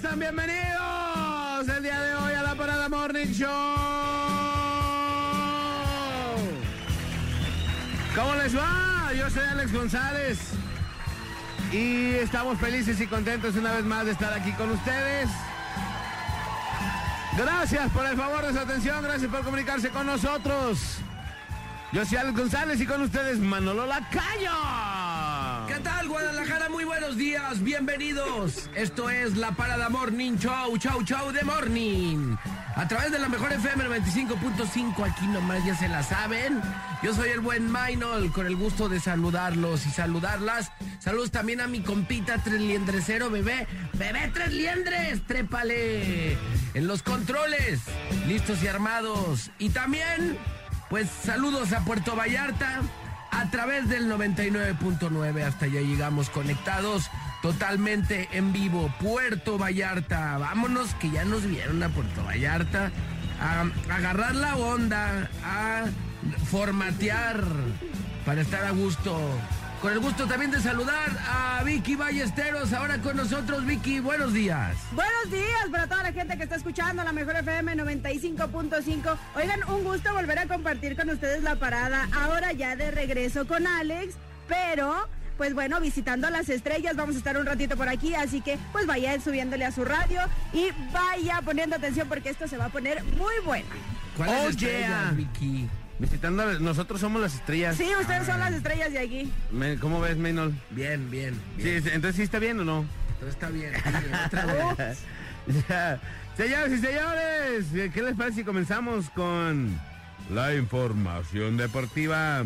Sean bienvenidos el día de hoy a la Parada Morning Show. ¿Cómo les va? Yo soy Alex González. Y estamos felices y contentos una vez más de estar aquí con ustedes. Gracias por el favor de su atención, gracias por comunicarse con nosotros. Yo soy Alex González y con ustedes Manolo Lacayo. Buenos días, bienvenidos. Esto es la Parada Morning Show, Show, Show de Morning. A través de la mejor FM 95.5, aquí nomás ya se la saben. Yo soy el buen Mainol, con el gusto de saludarlos y saludarlas. Saludos también a mi compita Tres Liendresero, bebé. Bebé Tres Liendres, trépale. En los controles, listos y armados. Y también, pues saludos a Puerto Vallarta a través del 99.9. Hasta allá llegamos conectados totalmente en vivo. Puerto Vallarta. Vámonos que ya nos vieron a Puerto Vallarta. A, agarrar la onda, a formatear para estar a gusto. Con el gusto también de saludar a Vicky Ballesteros, ahora con nosotros. Vicky, buenos días. Buenos días para toda la gente que está escuchando la mejor FM 95.5. Oigan, un gusto volver a compartir con ustedes la parada. Ahora ya de regreso con Alex, pero pues bueno, visitando a las estrellas, vamos a estar un ratito por aquí, así que pues vaya subiéndole a su radio y vaya poniendo atención porque esto se va a poner muy bueno. ¿Cuáles Oh, estrellas, yeah. Vicky? Visitando, a- nosotros somos las estrellas. Sí, ustedes son las estrellas de aquí. Me- ¿Cómo ves, Maynol? Bien, bien. Sí, bien. entonces sí está bien o no? Todo está bien. sí, otra vez. Ya. Señoras y señores, ¿qué les parece si comenzamos con la información deportiva?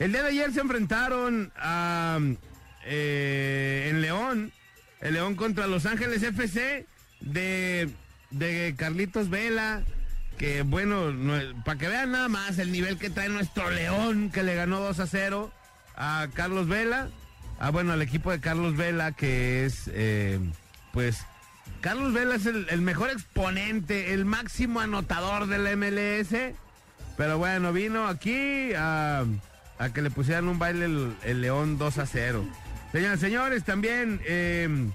El día de ayer se enfrentaron a, eh, en León, el León contra Los Ángeles FC de, de Carlitos Vela, que bueno, para que vean nada más el nivel que trae nuestro León, que le ganó 2 a 0 a Carlos Vela, ah bueno, al equipo de Carlos Vela, que es eh, pues Carlos Vela es el, mejor exponente, el máximo anotador del MLS. Pero bueno, vino aquí a, que le pusieran un baile el, el León 2 a 0. Señoras y señores, también eh,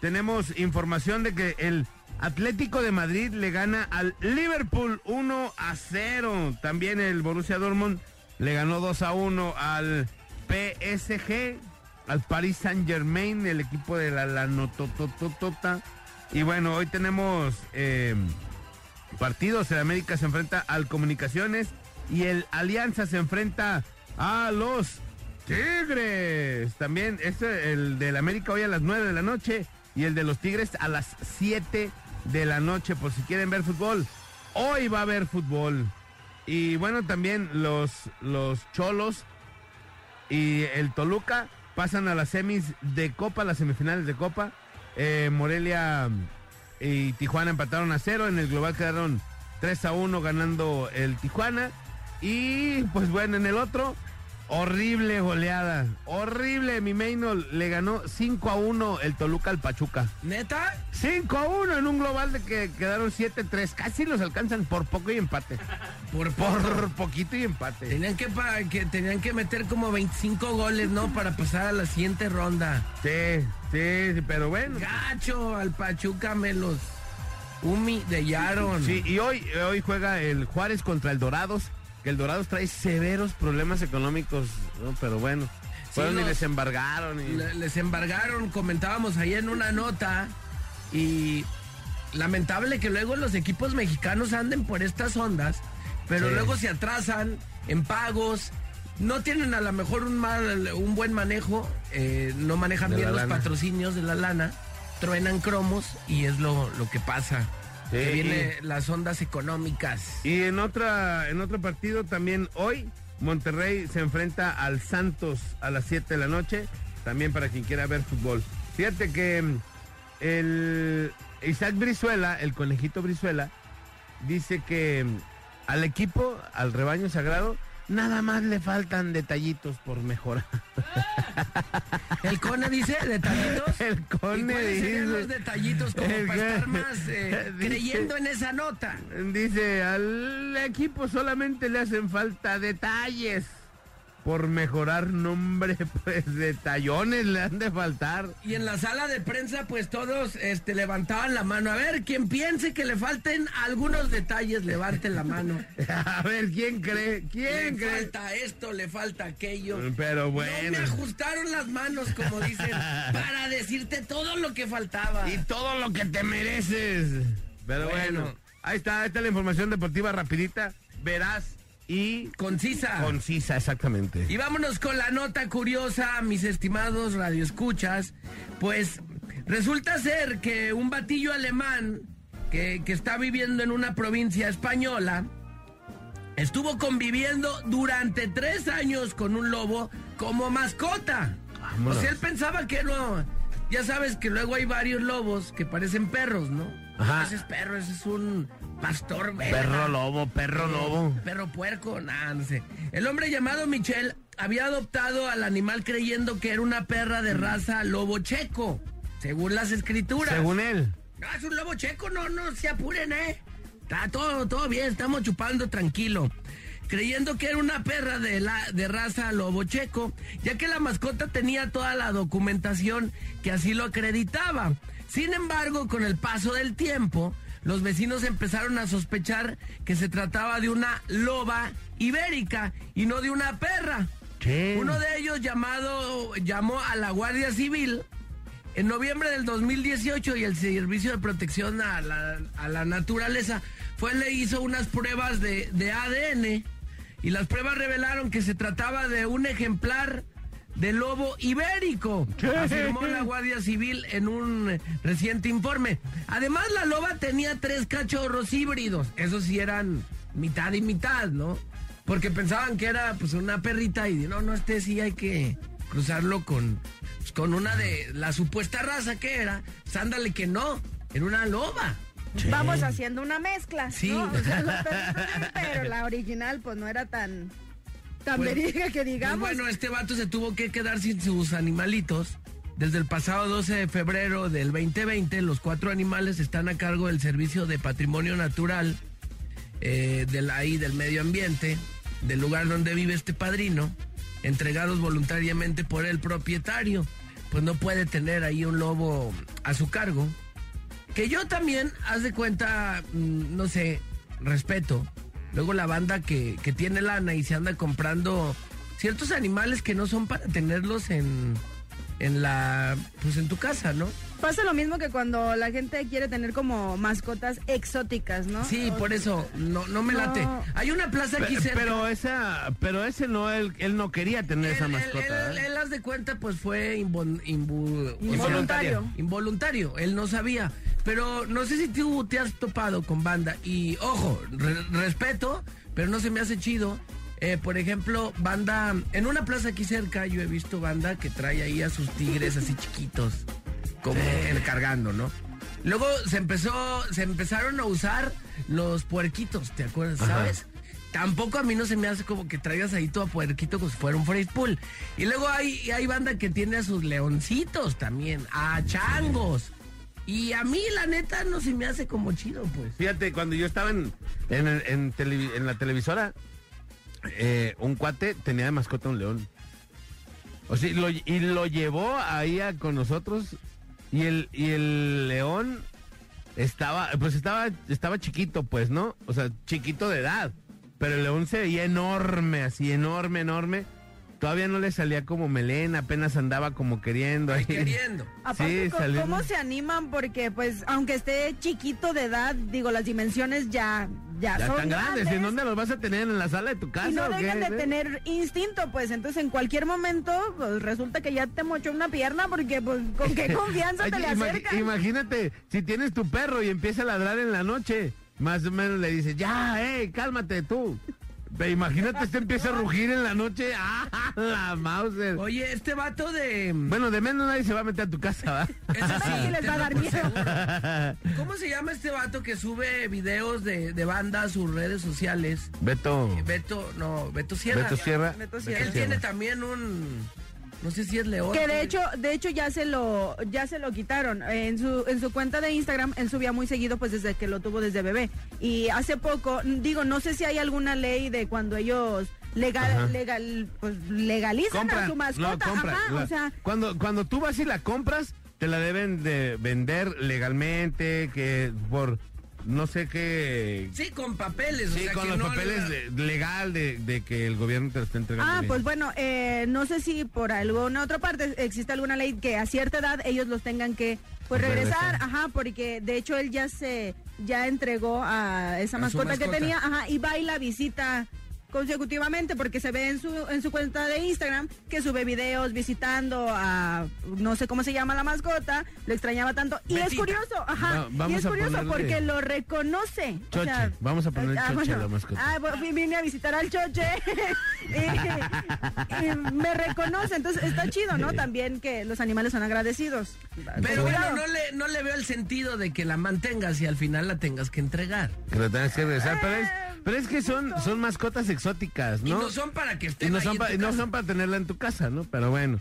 tenemos información de que el Atlético de Madrid le gana al Liverpool 1 a 0. También el Borussia Dortmund le ganó 2 a 1 al PSG, al Paris Saint Germain, el equipo de la Lanotototota. Y bueno, hoy tenemos eh, partidos. El América se enfrenta al Comunicaciones y el Alianza se enfrenta a los Tigres. También este, el del América hoy a las 9 de la noche y el de los Tigres a las 7 de la noche por si quieren ver fútbol. Hoy va a haber fútbol. Y bueno, también los, los Cholos y el Toluca pasan a las semis de Copa, las semifinales de Copa. Eh, Morelia y Tijuana empataron a cero. En el global quedaron 3 a 1 ganando el Tijuana. Y pues bueno, en el otro, horrible goleada. Horrible. Mi Meino le ganó 5 a 1 el Toluca al Pachuca. ¿Neta? 5 a 1 en un global de que quedaron 7-3. Casi los alcanzan por poco y empate. Por, Por poquito y empate. Tenían que, que tenían que meter como 25 goles, ¿no? Para pasar a la siguiente ronda. Sí, sí, sí, pero bueno. Gacho, al Pachuca me los humillaron. Sí, y hoy, hoy juega el Juárez contra el Dorados, que el Dorados trae severos problemas económicos, ¿no? pero bueno, fueron y les embargaron. Y... Les embargaron, comentábamos ahí en una nota. Y lamentable que luego los equipos mexicanos anden por estas ondas, pero Sí. luego se atrasan en pagos. No tienen a lo mejor un mal, un buen manejo, eh, no manejan De bien los lana. patrocinios de la lana, truenan cromos y es lo, lo que pasa. Sí, que viene y- las ondas económicas. Y en otra, en otro partido también hoy, Monterrey se enfrenta al Santos a las 7 de la noche, también para quien quiera ver fútbol. Fíjate que mm, el Isaac Brizuela, el conejito Brizuela, dice que mm, al equipo, al rebaño sagrado, nada más le faltan detallitos por mejorar. El Cone dice detallitos. El ¿Y Cone dice- los detallitos como para estar más eh, dice- creyendo en esa nota? Dice, al equipo solamente le hacen falta detalles. Por mejorar nombre, pues detallones le han de faltar. Y en la sala de prensa, pues todos este, levantaban la mano. A ver, quien piense que le falten algunos detalles, levante la mano. A ver, ¿quién cree? ¿Quién le cree? falta esto, le falta aquello. Pero No bueno. me ajustaron las manos, como dicen, para decirte todo lo que faltaba. Y todo lo que te mereces. Pero bueno, Bueno. ahí está, ahí está la información deportiva rapidita, veraz y Concisa. concisa, exactamente. Y vámonos con la nota curiosa, mis estimados radioescuchas. Pues resulta ser que un batillo alemán que, que está viviendo en una provincia española estuvo conviviendo durante tres años con un lobo como mascota. Vámonos. O sea, él pensaba que no. Ya sabes que luego hay varios lobos que parecen perros, ¿no? Ajá. Ese es perro, ese es un pastor. Perro lobo, perro lobo. Perro puerco, nada, no sé. El hombre llamado Michel había adoptado al animal creyendo que era una perra de raza lobo checo, según las escrituras. Según él. No, es un lobo checo, no, no se apuren, eh. Está todo, todo bien, estamos chupando tranquilo. Creyendo que era una perra de, la, de raza lobo checo, ya que la mascota tenía toda la documentación que así lo acreditaba. Sin embargo, con el paso del tiempo, los vecinos empezaron a sospechar que se trataba de una loba ibérica y no de una perra. ¿Qué? Uno de ellos llamado, llamó a la Guardia Civil en noviembre del 2018 y el Servicio de Protección a la, a la Naturaleza fue, le hizo unas pruebas de, de ADN y las pruebas revelaron que se trataba de un ejemplar de lobo ibérico, afirmó la Guardia Civil en un reciente informe. Además, la loba tenía tres cachorros híbridos, esos sí eran mitad y mitad, ¿no? Porque pensaban que era pues una perrita y no, no, este sí hay que cruzarlo con, pues, con una de la supuesta raza que era. Pues ándale que no, era una loba. Vamos haciendo una mezcla. Sí. ¿no? O sea, los perritos pero la original pues no era tan, tan Pues- verídica que Pues digamos. bueno, este vato se tuvo que quedar sin sus animalitos. Desde el pasado 12 de febrero del 2020, los cuatro animales están a cargo del Servicio de Patrimonio Natural eh, del, ahí del medio ambiente, del lugar donde vive este padrino, entregados voluntariamente por el propietario. Pues no puede tener ahí un lobo a su cargo. Que yo también, haz de cuenta, mm, no sé, respeto. Luego la banda que, que tiene lana y se anda comprando ciertos animales que no son para tenerlos en, en la, pues en tu casa, ¿no? Pasa lo mismo que cuando la gente quiere tener como mascotas exóticas, ¿no? Sí, O- por eso, no, no me No. late. Hay una plaza aquí Pe- cerca. Pero esa, pero ese no, él, él no quería tener esa Él- él- mascota. Él, ¿eh? él, haz de cuenta, pues fue invo- imbu- Involuntario. Involuntario, él no sabía. Pero no sé si tú te has topado con banda. Y ojo, re- respeto, pero no se me hace chido. Eh, por ejemplo, banda, en una plaza aquí cerca yo he visto banda que trae ahí a sus tigres así chiquitos, como eh, cargando, ¿no? Luego se empezó, se empezaron a usar los puerquitos, ¿te acuerdas? Ajá. ¿Sabes? Tampoco a mí no se me hace como que traigas ahí todo a puerquito como si fuera un freeze pool. Y luego hay, hay banda que tiene a sus leoncitos también, a changos. Y a mí, la neta, no se me hace como chido, pues. Fíjate, cuando yo estaba en, en, en la televisora, eh, un cuate tenía de mascota un león. O sea, y lo, llevó ahí a- con nosotros y el, y el león estaba, pues estaba, estaba chiquito, pues, ¿no? O sea, chiquito de edad. Pero el león se veía enorme, así, enorme, enorme. Todavía no le salía como melena, apenas andaba como queriendo ahí. Queriendo. Aparte, Sí, salió- ¿cómo se animan? Porque, pues, aunque esté chiquito de edad, digo, las dimensiones ya, ya, Ya son están grandes. ¿En dónde los vas a tener? ¿En la sala de tu casa? Y no o qué? dejan de tener instinto, pues entonces en cualquier momento pues, resulta que ya te mochó una pierna porque pues con qué confianza te Ay, le acercas. Imagínate, si tienes tu perro y empieza a ladrar en la noche, más o menos le dices, ya, eh, cálmate tú. Imagínate, este empieza a rugir en la noche. ¡Ah, la Mauser! Oye, este vato de... Bueno, de menos nadie se va a meter a tu casa, ¿va? Eso sí, Sí, les va a dar miedo. ¿Cómo se llama este vato que sube videos de, de banda a sus redes sociales? Beto. Beto, no, Beto Sierra. Beto Sierra. Beto Él Sierra. tiene también un... No sé si es león. Que de hecho, de hecho ya se lo, ya se lo quitaron. En su, en su cuenta de Instagram, él subía muy seguido, pues desde que lo tuvo desde bebé. Y hace poco, digo, no sé si hay alguna ley de cuando ellos legal, legal, pues legalizan a su mascota. No, compra, Ajá, la- o sea, cuando, cuando tú vas y la compras, te la deben de vender legalmente, que por no sé qué... Sí, con papeles. o Sí, sea, con que los no papeles de- legal de, de que el gobierno te lo está entregando. Ah, bien. pues bueno, eh, no sé si por alguna otra parte existe alguna ley que a cierta edad ellos los tengan que pues regresar, Regresar. ajá, porque de hecho él ya se ya entregó a esa A su mascota, que mascota. tenía, ajá, y va y la visita consecutivamente porque se ve en su en su cuenta de Instagram que sube videos visitando a no sé cómo se llama la mascota, lo extrañaba tanto y es curioso, ajá, Va- vamos y es a curioso ponerle- porque lo reconoce. o Choche, sea, vamos a ponerle ah, Choche a la mascota. Ah, bueno, vine a visitar al Choche y, y me reconoce, entonces está chido, ¿no? También que los animales son agradecidos. Pero bueno, no le, no le veo el sentido de que la mantengas y al final la tengas que entregar. Que lo tengas que regresar, pero es, pero es que son, son mascotas exóticas, Y ¿no? no son para que Y estén no ahí son, en pa- tu y no casa. son para tenerla en tu casa, ¿no? Pero bueno.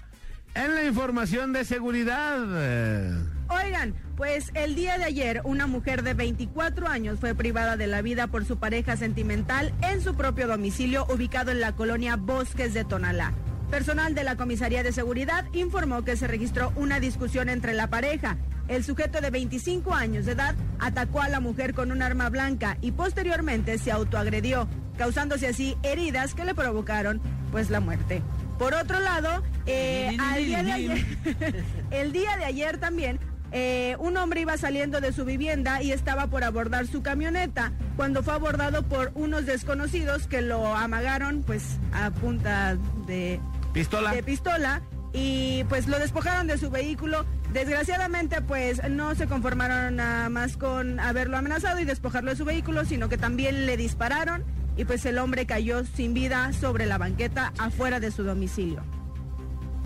En la información de seguridad. eh, Oigan, pues el día de ayer una mujer de 24 años fue privada de la vida por su pareja sentimental en su propio domicilio ubicado en la colonia Bosques de Tonalá. Personal de la Comisaría de Seguridad informó que se registró una discusión entre la pareja. El sujeto de 25 años de edad atacó a la mujer con un arma blanca y posteriormente se autoagredió, causándose así heridas que le provocaron pues la muerte. Por otro lado, eh, al día de ayer, el día de ayer también, eh, un hombre iba saliendo de su vivienda y estaba por abordar su camioneta cuando fue abordado por unos desconocidos que lo amagaron pues a punta de, Pistola. de pistola y pues lo despojaron de su vehículo. Desgraciadamente pues no se conformaron nada más con haberlo amenazado y despojarlo de su vehículo, sino que también le dispararon y pues el hombre cayó sin vida sobre la banqueta afuera de su domicilio.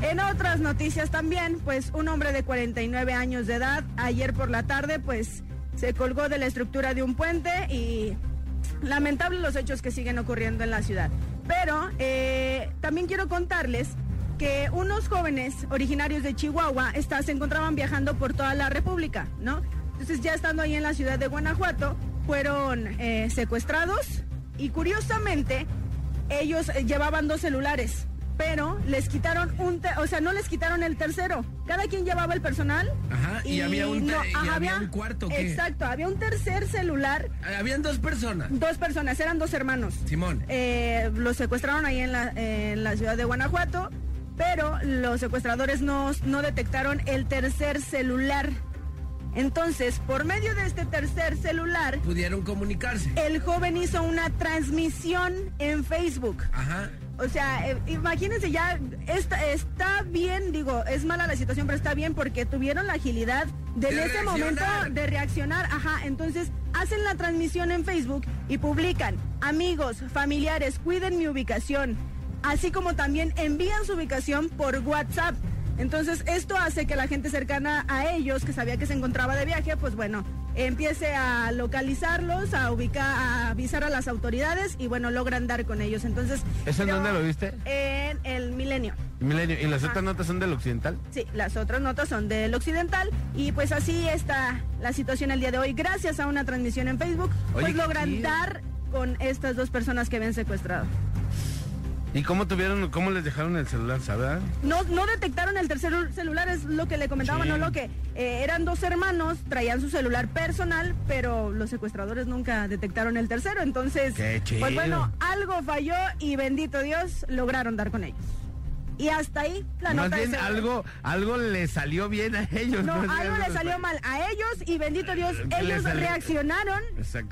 En otras noticias también, pues un hombre de 49 años de edad ayer por la tarde pues se colgó de la estructura de un puente y lamentable los hechos que siguen ocurriendo en la ciudad. Pero eh, también quiero contarles que unos jóvenes originarios de Chihuahua está- se encontraban viajando por toda la República, ¿no? Entonces ya estando ahí en la ciudad de Guanajuato, fueron eh, secuestrados y curiosamente ellos eh, llevaban dos celulares, pero les quitaron un, o sea, no les quitaron el tercero. Cada quien llevaba el personal. Ajá, y había un te- y había un cuarto, ¿qué? Exacto, había un tercer celular. Habían dos personas. Dos personas, eran dos hermanos. Simón. Eh, los secuestraron ahí en la, en la ciudad de Guanajuato, pero los secuestradores no, no detectaron el tercer celular. Entonces, por medio de este tercer celular, Pudieron comunicarse. el joven hizo una transmisión en Facebook. Ajá. O sea, eh, imagínense ya, está, está bien, digo, es mala la situación, pero está bien porque tuvieron la agilidad de, en De ese momento de reaccionar. Ajá, entonces hacen la transmisión en Facebook y publican, amigos, familiares, cuiden mi ubicación, así como también envían su ubicación por WhatsApp. Entonces esto hace que la gente cercana a ellos, que sabía que se encontraba de viaje, pues bueno, empiece a localizarlos, a ubicar, a avisar a las autoridades y bueno, logran dar con ellos. Entonces, ¿Eso en dónde lo viste? En el Milenio. Milenio. ¿Y las Ajá. otras notas son del occidental? Sí, las otras notas son del occidental y pues así está la situación el día de hoy. Gracias a una transmisión en Facebook, Oye, pues logran dar con estas dos personas que habían secuestrado. ¿Y cómo tuvieron, cómo les dejaron el celular, sabes? No, no detectaron el tercer celular, es lo que le comentaba, Sí. no lo que eh, eran dos hermanos, traían su celular personal, pero los secuestradores nunca detectaron el tercero, entonces, Qué chido. pues bueno, algo falló y bendito Dios lograron dar con ellos. Y hasta ahí la Más nota bien algo, algo le salió bien a ellos. No, ¿no? algo le salió mal a ellos y bendito Dios, ¿Qué le ellos reaccionaron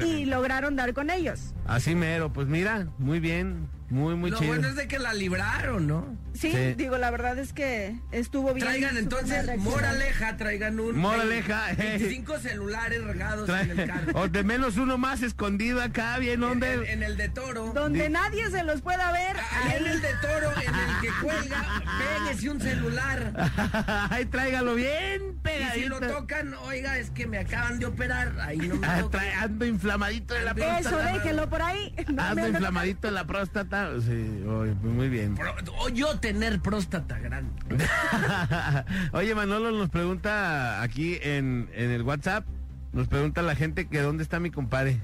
y lograron dar con ellos. Así mero, pues mira, muy bien, muy, muy Lo chido. bueno es de que la libraron, ¿no? Sí, Sí. digo, la verdad es que estuvo bien. Traigan entonces, moraleja, traigan un... Moraleja, eh. 25 celulares regados Trae- en el carro. o de menos uno más escondido acá, bien en, donde. en- en el de toro. Donde Di- nadie se los pueda ver. Ahí en el de toro, en el que cuelga, péguese un celular. Ay, tráigalo bien Y si pegadito. lo tocan, oiga, es que me acaban de operar. Ahí no me Ah, tocan. trae- ando inflamadito de la próstata. Eso, déjenlo por ahí. No Ando inflamadito de la próstata. Sí, oye, pues muy bien. O yo tener próstata grande. Oye, Manolo nos pregunta aquí en, en el WhatsApp, nos pregunta la gente que dónde está mi compadre,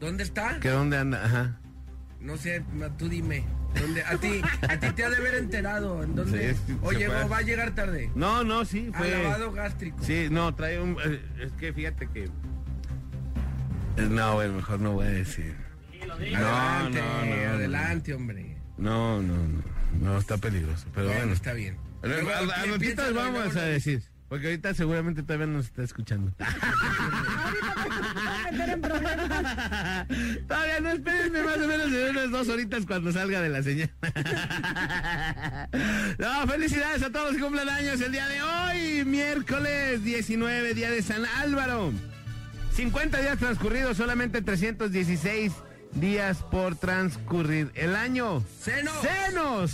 ¿Dónde está? que dónde anda, ajá. No sé, tú dime. ¿Dónde? A ti, a ti te ha de haber enterado. ¿En dónde? Sí, o se llegó, fue. va a llegar tarde. No, no, sí, Al fue. lavado gástrico. Sí, no, trae un. eh, Es que fíjate que. Eh, No, bueno, mejor no voy a decir. No, Adelante, no, no, no. adelante, hombre. No, no, no. No, está peligroso. Pero Bueno, bueno. está bien. Pero piénsalo y vamos a decir. Porque ahorita seguramente todavía nos está escuchando. meter en problemas. Todavía no, espérenme más o menos en unas dos horitas cuando salga de la señal. No, felicidades a todos los que cumplen años el día de hoy, miércoles 19, día de San Álvaro. 50 días transcurridos, solamente 316 días por transcurrir el año. ¡Senos! ¡Senos!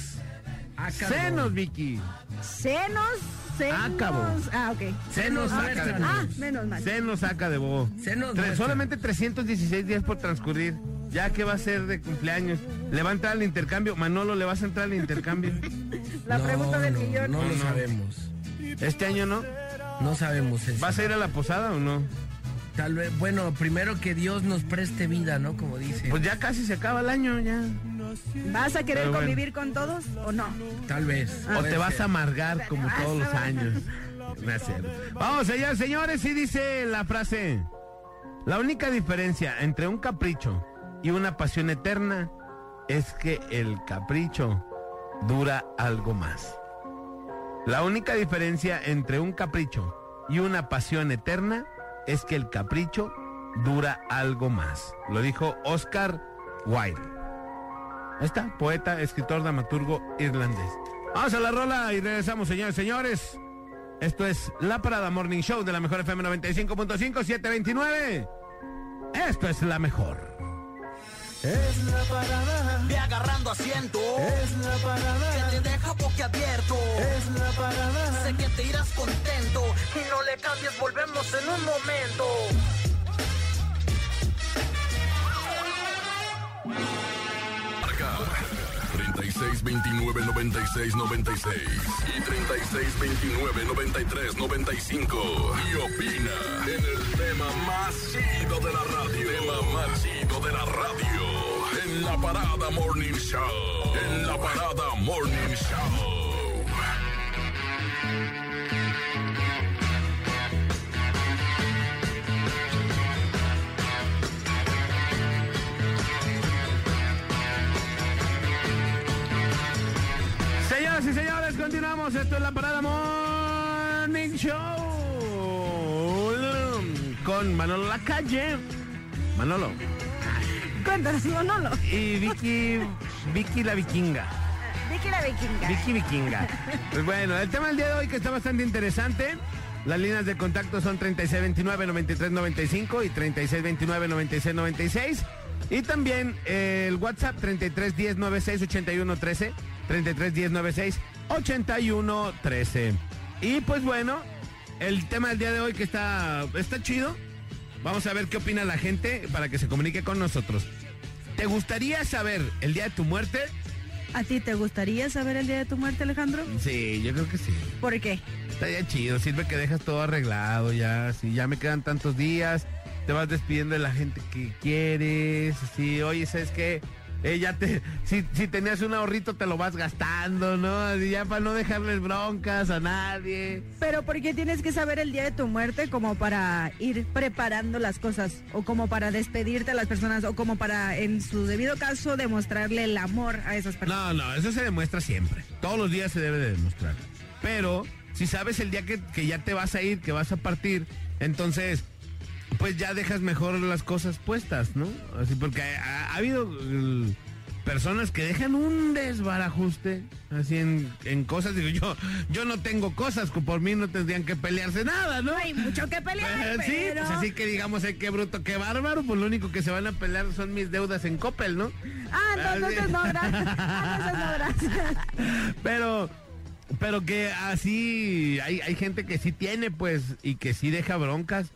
Ah. ¡Senos, Vicky! Senos, senos. Acabó. Ah, ok. Senos, Ah, muéstranos. Ah, menos mal. Se nos saca de bobo. Se nos Tre- muestra. solamente 316 días por transcurrir. Ya que va a ser de cumpleaños. ¿Le va a entrar al intercambio? Manolo, ¿le vas a entrar al intercambio? La No, pregunta del no, millón. No, lo No. sabemos. ¿Este año no? No sabemos eso. ¿Vas a ir a la posada o no? Tal vez, bueno, primero que Dios nos preste vida, ¿no? Como dice. Pues ya casi se acaba el año, ya. ¿Vas a querer bueno. convivir con todos o no? Tal vez. O Puede te vas a amargar como vas todos los años. Vamos, señores, señores, y dice la frase. La única diferencia entre un capricho y una pasión eterna es que el capricho dura algo más. La única diferencia entre un capricho y una pasión eterna es que el capricho dura algo más. Lo dijo Oscar Wilde. Ahí está, poeta, escritor, dramaturgo irlandés. Vamos a la rola y regresamos, señores, señores. Esto es La Parada Morning Show de la Mejor FM 95.5, 729. Esto es la mejor. Es la parada, Ve agarrando asiento. es la parada, Que te deja boquiabierto. es la parada. Sé que te irás contento. Y no le cambies, volvemos en un momento. 36 29 96 96 y 36 29 93 95 y opina en el tema más chido de la radio. Tema más chido de la radio. En la parada Morning Show. En la parada Morning Show. Esto es la Parada Morning Show. Con Manolo Lacalle. Manolo. Cuéntanos, Manolo. Y Vicky, Vicky la vikinga. Vicky la vikinga. Vicky Vikinga. Pues bueno, el tema del día de hoy que está bastante interesante. Las líneas de contacto son 3629-9395 y 3629-9696. Y también el WhatsApp 3310968113, 3310968113. Y pues bueno, el tema del día de hoy que está, está chido. Vamos a ver qué opina la gente para que se comunique con nosotros. ¿Te gustaría saber el día de tu muerte? ¿A ti te gustaría saber el día de tu muerte, Alejandro? Sí, yo creo que sí. ¿Por qué? Estaría chido, sirve que dejas todo arreglado ya, si ya me quedan tantos días, te vas despidiendo de la gente que quieres, así, oye, ¿sabes qué? Eh, ya te, si, si tenías un ahorrito te lo vas gastando, ¿no? Ya para no dejarles broncas a nadie. Pero ¿por qué tienes que saber el día de tu muerte como para ir preparando las cosas? O como para despedirte a las personas, o como para, en su debido caso, demostrarle el amor a esas personas. No, no, eso se demuestra siempre. Todos los días se debe de demostrar. Pero si sabes el día que, que ya te vas a ir, que vas a partir, entonces pues ya dejas mejor las cosas puestas, ¿no? Así porque ha, ha habido eh, personas que dejan un desbarajuste así en, en cosas. Digo, yo, yo no tengo cosas, que por mí no tendrían que pelearse nada, ¿no? No hay mucho que pelear, Eh, sí, pero... pues así que digamos, eh, qué bruto, qué bárbaro, pues lo único que se van a pelear son mis deudas en Coppel, ¿no? Ah, no, entonces no, gracias. Ah, entonces no, gracias. Pero, pero que así hay, hay gente que sí tiene, pues, y que sí deja broncas,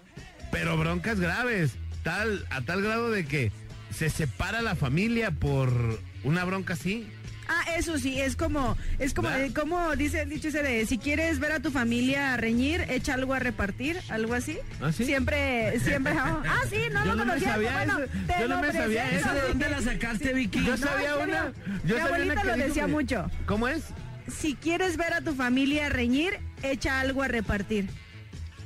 pero broncas graves, tal, a tal grado de que se separa la familia por una bronca así. Ah, eso sí, es como, es como, ¿Verdad? eh, como dice el dicho ese de, si quieres ver a tu familia reñir, echa algo a repartir, algo así. ¿Ah, sí? Siempre, siempre, ah, sí, no Yo lo no me conocía, sabía bueno, eso, te yo no me sabía. ¿Esa de dónde la sacaste, Vicky? Yo No, sabía una. Mi una abuelita que lo decía que- mucho. ¿Cómo es? Si quieres ver a tu familia reñir, echa algo a repartir.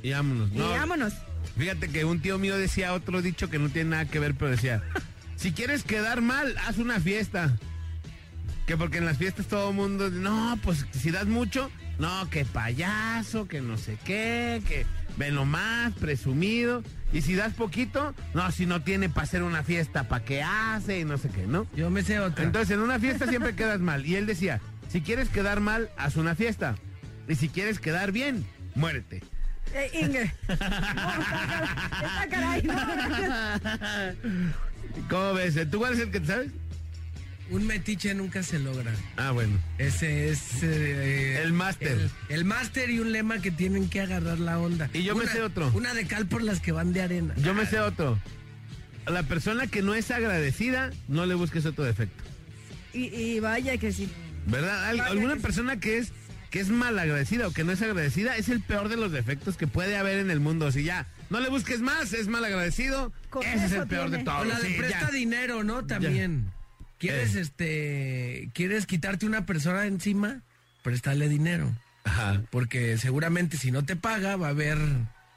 Y vámonos. Y No, vámonos. Fíjate que un tío mío decía otro dicho que no tiene nada que ver, pero decía, si quieres quedar mal, haz una fiesta. Que porque en las fiestas todo el mundo, no, pues si das mucho, no, que payaso, que no sé qué, que ve lo más, presumido. Y si das poquito, no, si no tiene para hacer una fiesta, ¿para qué hace? Y no sé qué, ¿no? Yo me sé otra. Entonces en una fiesta siempre quedas mal. Y él decía, si quieres quedar mal, haz una fiesta. Y si quieres quedar bien, muérete. Eh, Inge. No, está caray, no, gracias. ¿Cómo ves? ¿Tú cuál es el que te sabes? Un metiche nunca se logra. Ah, bueno. Ese es... eh, El máster. El, el máster y un lema que tienen que agarrar la onda. Y yo me sé otro. Una de cal por las que van de arena. Yo me sé otro. A la persona que no es agradecida, no le busques otro defecto. Y, y vaya que sí. ¿Verdad? Vaya alguna que sí. persona que es que es malagradecida o que no es agradecida es el peor de los defectos que puede haber en el mundo. Si ya no le busques más, es malagradecido, Con ese es el peor tiene. de O todos. la de Sí, presta ya. dinero, ¿no? También. ¿Quieres, Eh. este, quieres quitarte una persona encima? Préstale dinero. Ajá. Porque seguramente si no te paga va a haber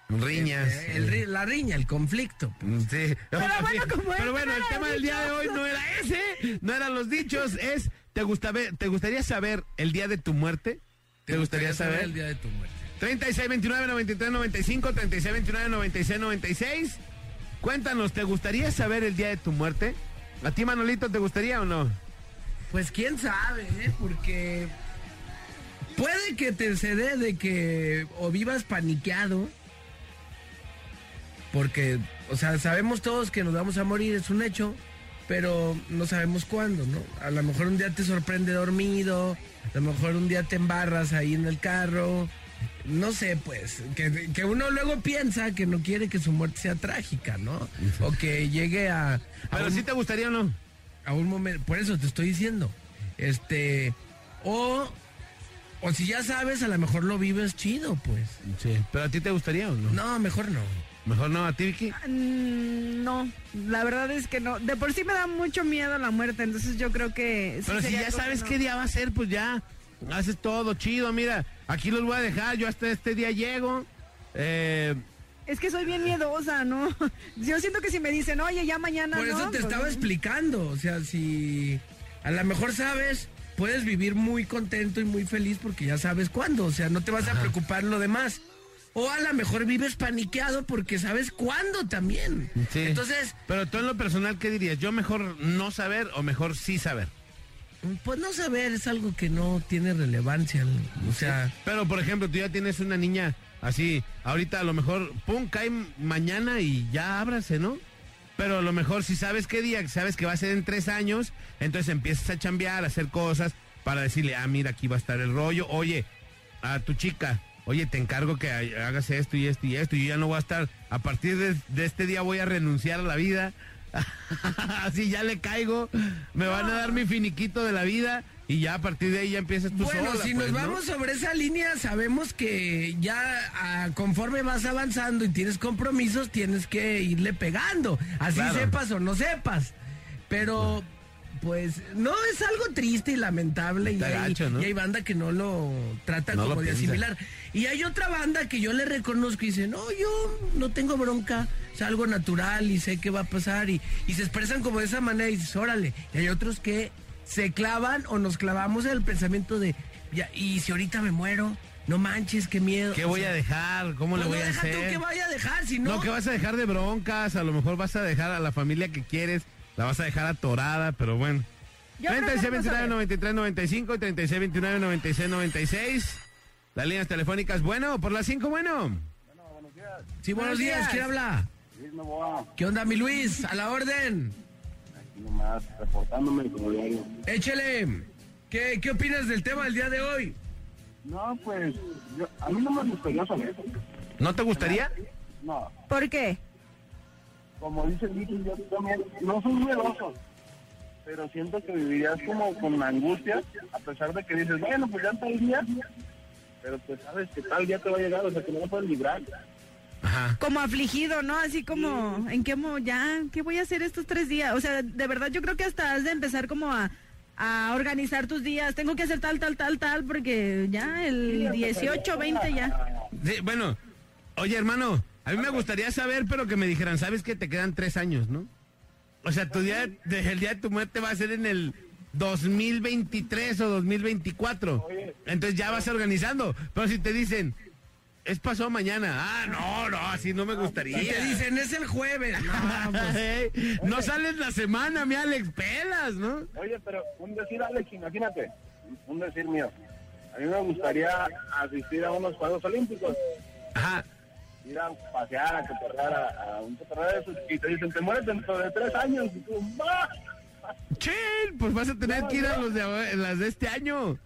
Riñas. eh, el ri- la riña, el conflicto. Sí. Pero bueno, como Pero este bueno, no el tema del día de hoy no era ese, no eran los dichos, es ¿te, gusta ver- ¿te gustaría saber el día de tu muerte? ¿Te, gustaría saber? el día de tu muerte? 36 29 93 95 36 29 96 96 Cuéntanos, ¿te gustaría saber el día de tu muerte? ¿A ti, Manolito, te gustaría o no? Pues quién sabe, ¿eh? Porque puede que te se dé de que o vivas paniqueado. Porque, o sea, sabemos todos que nos vamos a morir, es un hecho, pero no sabemos cuándo, ¿no? A lo mejor un día te sorprende dormido, a lo mejor un día te embarras ahí en el carro. No sé, pues, que, que uno luego piensa que no quiere que su muerte sea trágica, ¿no? O que llegue a... a Pero un- sí te gustaría o no. a un momento, por eso te estoy diciendo. Este, o, o si ya sabes, a lo mejor lo vives chido, pues. Sí. ¿Pero a ti te gustaría o no? No, mejor no. Mejor no, a ti, Vicky. Mm, No, la verdad es que no. De por sí me da mucho miedo la muerte, entonces yo creo que... sí Pero si ya sabes no. qué día va a ser, pues ya haces todo chido. Mira, aquí los voy a dejar, yo hasta este día llego. Eh, Es que soy bien miedosa, ¿no? Yo siento que si me dicen, oye, ya mañana Por no, eso te pues, estaba explicando. O sea, si a lo mejor sabes, puedes vivir muy contento y muy feliz porque ya sabes cuándo. O sea, no te vas a preocupar lo demás. O a lo mejor vives paniqueado porque sabes cuándo también. sí. Entonces, Pero tú en lo personal, ¿qué dirías? ¿Yo mejor no saber o mejor sí saber? pues no saber es algo que no tiene relevancia. O sea, Pero, por ejemplo, tú ya tienes una niña así, ahorita a lo mejor, pum, cae mañana y ya ábrase, ¿no? Pero a lo mejor si sabes qué día, sabes que va a ser en tres años, entonces empiezas a chambear, a hacer cosas para decirle, ah, mira, aquí va a estar el rollo. Oye, a tu chica, oye, te encargo que ha- hagas esto y esto y esto, y yo ya no voy a estar, a partir de, de este día voy a renunciar a la vida. Así ya le caigo, me van a dar mi finiquito de la vida y ya a partir de ahí ya empiezas tú Bueno, sola, si pues, nos ¿no? vamos sobre esa línea, sabemos que ya ah, conforme vas avanzando y tienes compromisos, tienes que irle pegando. Así Claro. sepas o no sepas. Pero, pues, no es algo triste y lamentable. Y hay, gacho, ¿no? y hay banda que no lo trata No lo como de piensa. asimilar. Y hay otra banda que yo le reconozco y dice, no, yo no tengo bronca, es algo natural y sé qué va a pasar. Y, y se expresan como de esa manera y dices, órale. Y hay otros que se clavan o nos clavamos en el pensamiento de, ya, y si ahorita me muero, no manches, qué miedo. ¿Qué O voy sea, a dejar? ¿Cómo le pues voy no a deja tú que vaya a dejar, si no... No, que vas a dejar de broncas, a lo mejor vas a dejar a la familia que quieres, la vas a dejar atorada, pero bueno. Yo prefiero 36 no 29 saber. 93 95 y 36 29 96 96. Las líneas telefónicas, bueno, por las 5, bueno. Sí, buenos Buenos días, días. ¿quién habla? Luis Novoa, ¿Qué onda, mi Luis? A la orden. aquí nomás, reportándome como diario. Échele. ¿Qué, ¿Qué opinas del tema del día de hoy? No, pues, yo, a mí no me gustaría saber. ¿No te gustaría? No, ¿Por qué? como dice Vicky, yo también no soy miedoso, pero siento que vivirías como con angustia, a pesar de que dices, bueno, pues ya está el día, pero pues sabes que tal día te va a llegar, o sea, que no lo puedes librar. Ajá. Como afligido, ¿no? Así como, ¿en qué mo ya? ¿Qué voy a hacer estos tres días? O sea, de verdad yo creo que hasta has de empezar como a, a organizar tus días. Tengo que hacer tal, tal, tal, tal, porque ya el 18, 20 ya. Sí, bueno, oye, hermano, a mí me gustaría saber, pero que me dijeran, ¿sabes que te quedan tres años, no? O sea, tu día, de- el día de tu muerte va a ser en el 2023 o 2024. Entonces ya vas organizando. Pero si te dicen, es pasado mañana. Ah, no, no, así no me gustaría. Y te dicen, es el jueves. No, pues, no sales la semana, mi Alex, pelas, ¿no? Oye, pero un decir, Alex, imagínate, un decir mío. A mí me gustaría asistir a unos Juegos Olímpicos, Ajá. ir a pasear, a cotorrear a, a un cotorreo de esos, y te dicen, te mueres dentro de tres años, y tú, ¡bah! Chill, pues vas a tener que ir a los de, las de este año.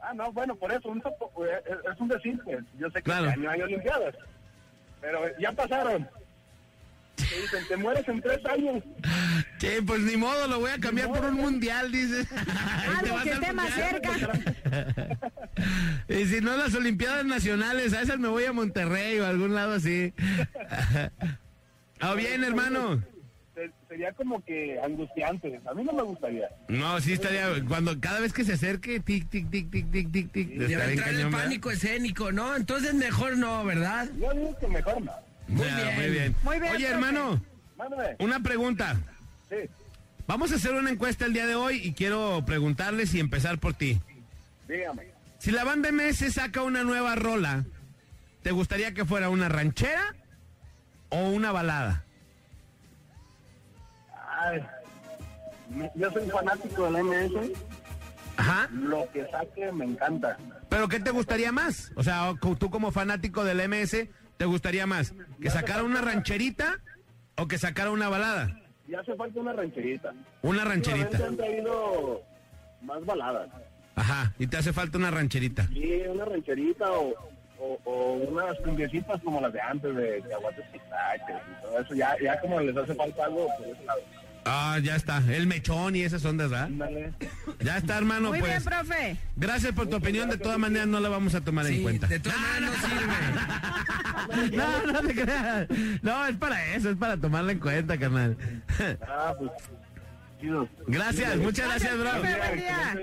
Ah, no, bueno, por eso, un topo- pues, es, un decir, pues, yo sé que Claro. este año hay Olimpiadas, pero ya pasaron. Te dicen, te mueres en tres años. Che, pues ni modo, lo voy a cambiar por un mundial, te Algo vas que esté más cerca. Y si no, las Olimpiadas Nacionales, a esas me voy a Monterrey o a algún lado así. Ah, bien, hermano. Se- Sería como que angustiante. A mí no me gustaría. No, sí estaría, cuando cada vez que se acerque, tic, tic, tic, tic, tic, tic, tic, debe estaría bien entrar el pánico escénico, ¿no? Entonces mejor no, ¿verdad? Yo digo que mejor no. Muy Ya, bien. muy bien. Muy bien, Oye, profe. hermano, Mándame. una pregunta. Sí. Vamos a hacer una encuesta el día de hoy y quiero preguntarles y empezar por ti. Dígame. Si la banda MS saca una nueva rola, ¿te gustaría que fuera una ranchera o una balada? Ay, yo soy fanático del MS. Ajá. Lo que saque me encanta. ¿Pero qué te gustaría más? O sea, tú como fanático del MS, ¿te gustaría más? ¿Que sacara una rancherita o que sacara una balada? Y hace falta una rancherita. Una rancherita. Han traído más baladas. Ajá, y te hace falta una rancherita. Sí, una rancherita o, o, o unas cumbiecitas como las de antes, de caguates pistaches y todo eso. Ya, ya como les hace falta algo por ese lado. Ah, ya está. El mechón y esas ondas, ¿verdad? Ya está, hermano, Muy pues. bien, profe. Gracias por tu opinión. De todas maneras, no la vamos a tomar en cuenta. de todas maneras no sirve. No, no te creas. No, es para eso, es para tomarla en cuenta, carnal. Ah, pues. chido. Gracias, muchas gracias, bro. profe. Buen día.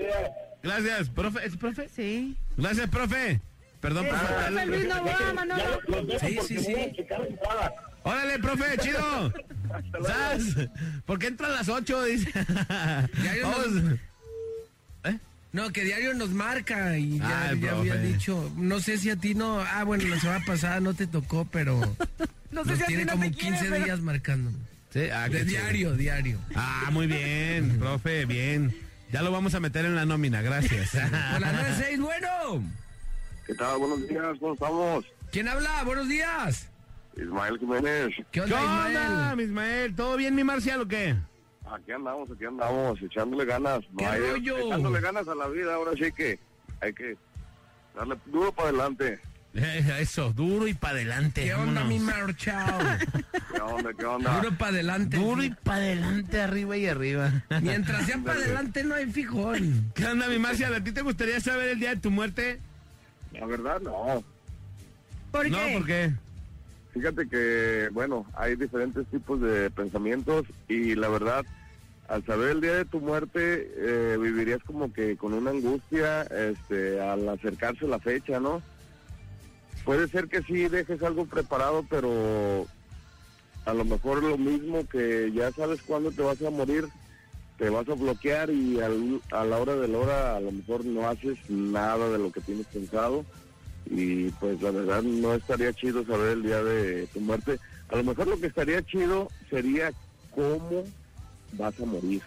Gracias, profe. ¿Es profe? Sí. Gracias, profe. Perdón por Ese profe faltarle. Luis Novoa, Manolo. Ya los dejo Sí, sí, sí. Órale, profe, chido. ¿Sabes? ¿Por qué entra a las 8? Dice. Vamos. ¿Eh? No, que diario nos marca y ya, había dicho. No sé si a ti no. Ah, bueno, la semana pasada no te tocó, pero. No sé nos si a ti tiene no como te quiere, 15 pero- días marcando. Sí, ah, De chido. diario, diario. Ah, muy bien, profe, bien. Ya lo vamos a meter en la nómina, gracias. Hola, 96, bueno. ¿Qué tal? Buenos días, ¿cómo estamos? ¿Quién habla? Buenos días. Ismael Jiménez. ¿Qué ¿Qué onda, onda, Ismael? mi Ismael? ¿Todo bien, mi Marcial, o qué? Aquí andamos, aquí andamos, echándole ganas. ¿Qué rollo? Echándole ganas a la vida, ahora sí que hay que darle duro para adelante. Eh, Eso, duro y para adelante. ¿Qué onda, mi marchao? ¿Qué onda, qué onda? Duro para adelante. Duro y para adelante, arriba y arriba. Mientras sea para adelante no hay fijón. ¿Qué onda, mi Marcial? ¿A ti te gustaría saber el día de tu muerte? La verdad, no. ¿Por No, qué? ¿por qué? Fíjate que, bueno, hay diferentes tipos de pensamientos y la verdad, al saber el día de tu muerte, eh, vivirías como que con una angustia este, al acercarse la fecha, ¿no? Puede ser que sí dejes algo preparado, pero a lo mejor lo mismo que ya sabes cuándo te vas a morir, te vas a bloquear y al- a la hora de la hora a lo mejor no haces nada de lo que tienes pensado y pues la verdad no estaría chido saber el día de tu muerte. A lo mejor lo que estaría chido sería cómo vas a morir.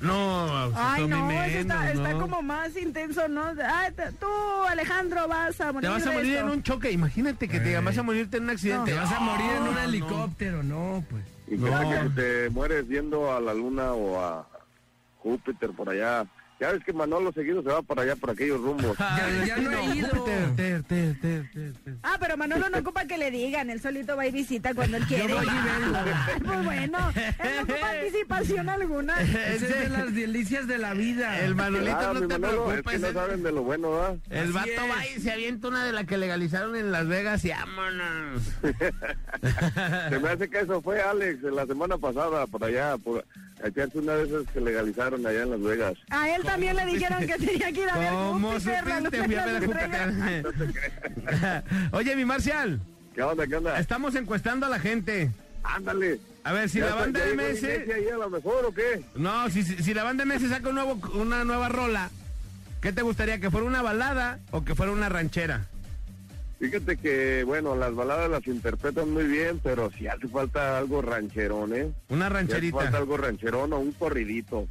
No, Ay, son no, bien eso está, menos, está como más intenso, ¿no? Ay, te- tú, Alejandro, vas a morir Te vas a morir en un choque. Imagínate que te Ey. vas a morirte en un accidente. Te vas a morir en un helicóptero, no, pues. Y que te mueres yendo a la luna o a Júpiter por allá Ya ves que Manolo seguido se va para allá, por aquellos rumbos. Ya, ya no he ido. Ter, ter, ter, ter, ter, ter. Ah, pero Manolo no ocupa que le digan, él solito va y visita cuando él quiere. voy y vengo. Ay, Pues bueno, él no ocupa anticipación alguna. Esa es de las delicias de la vida. El Manolito Ah, no te Manolo, es preocupes. que no el- saben de lo bueno, ¿verdad? El Así vato es. va y se avienta una de la que legalizaron en Las Vegas y vámonos. Se me hace que eso fue Alex la semana pasada, por allá, por a echarse una de esas que legalizaron allá en Las Vegas. A él también le dijeron que tenía que ir a ver ¿Cómo Júpiter, supiste? Fui a de ver. Júpiter. Oye, mi Marcial, ¿Qué onda, qué onda? estamos encuestando a la gente. Ándale. A ver, si ¿Ya la está- banda llegó MS... Ahí a lo mejor o qué? No, si, si, si la banda MS saca un nuevo, una nueva rola, ¿qué te gustaría? ¿Que fuera una balada o que fuera una ranchera? Fíjate que, bueno, las baladas las interpretan muy bien, pero si hace falta algo rancherón, ¿eh? Una Si hace rancherita. falta algo rancherón o un corridito,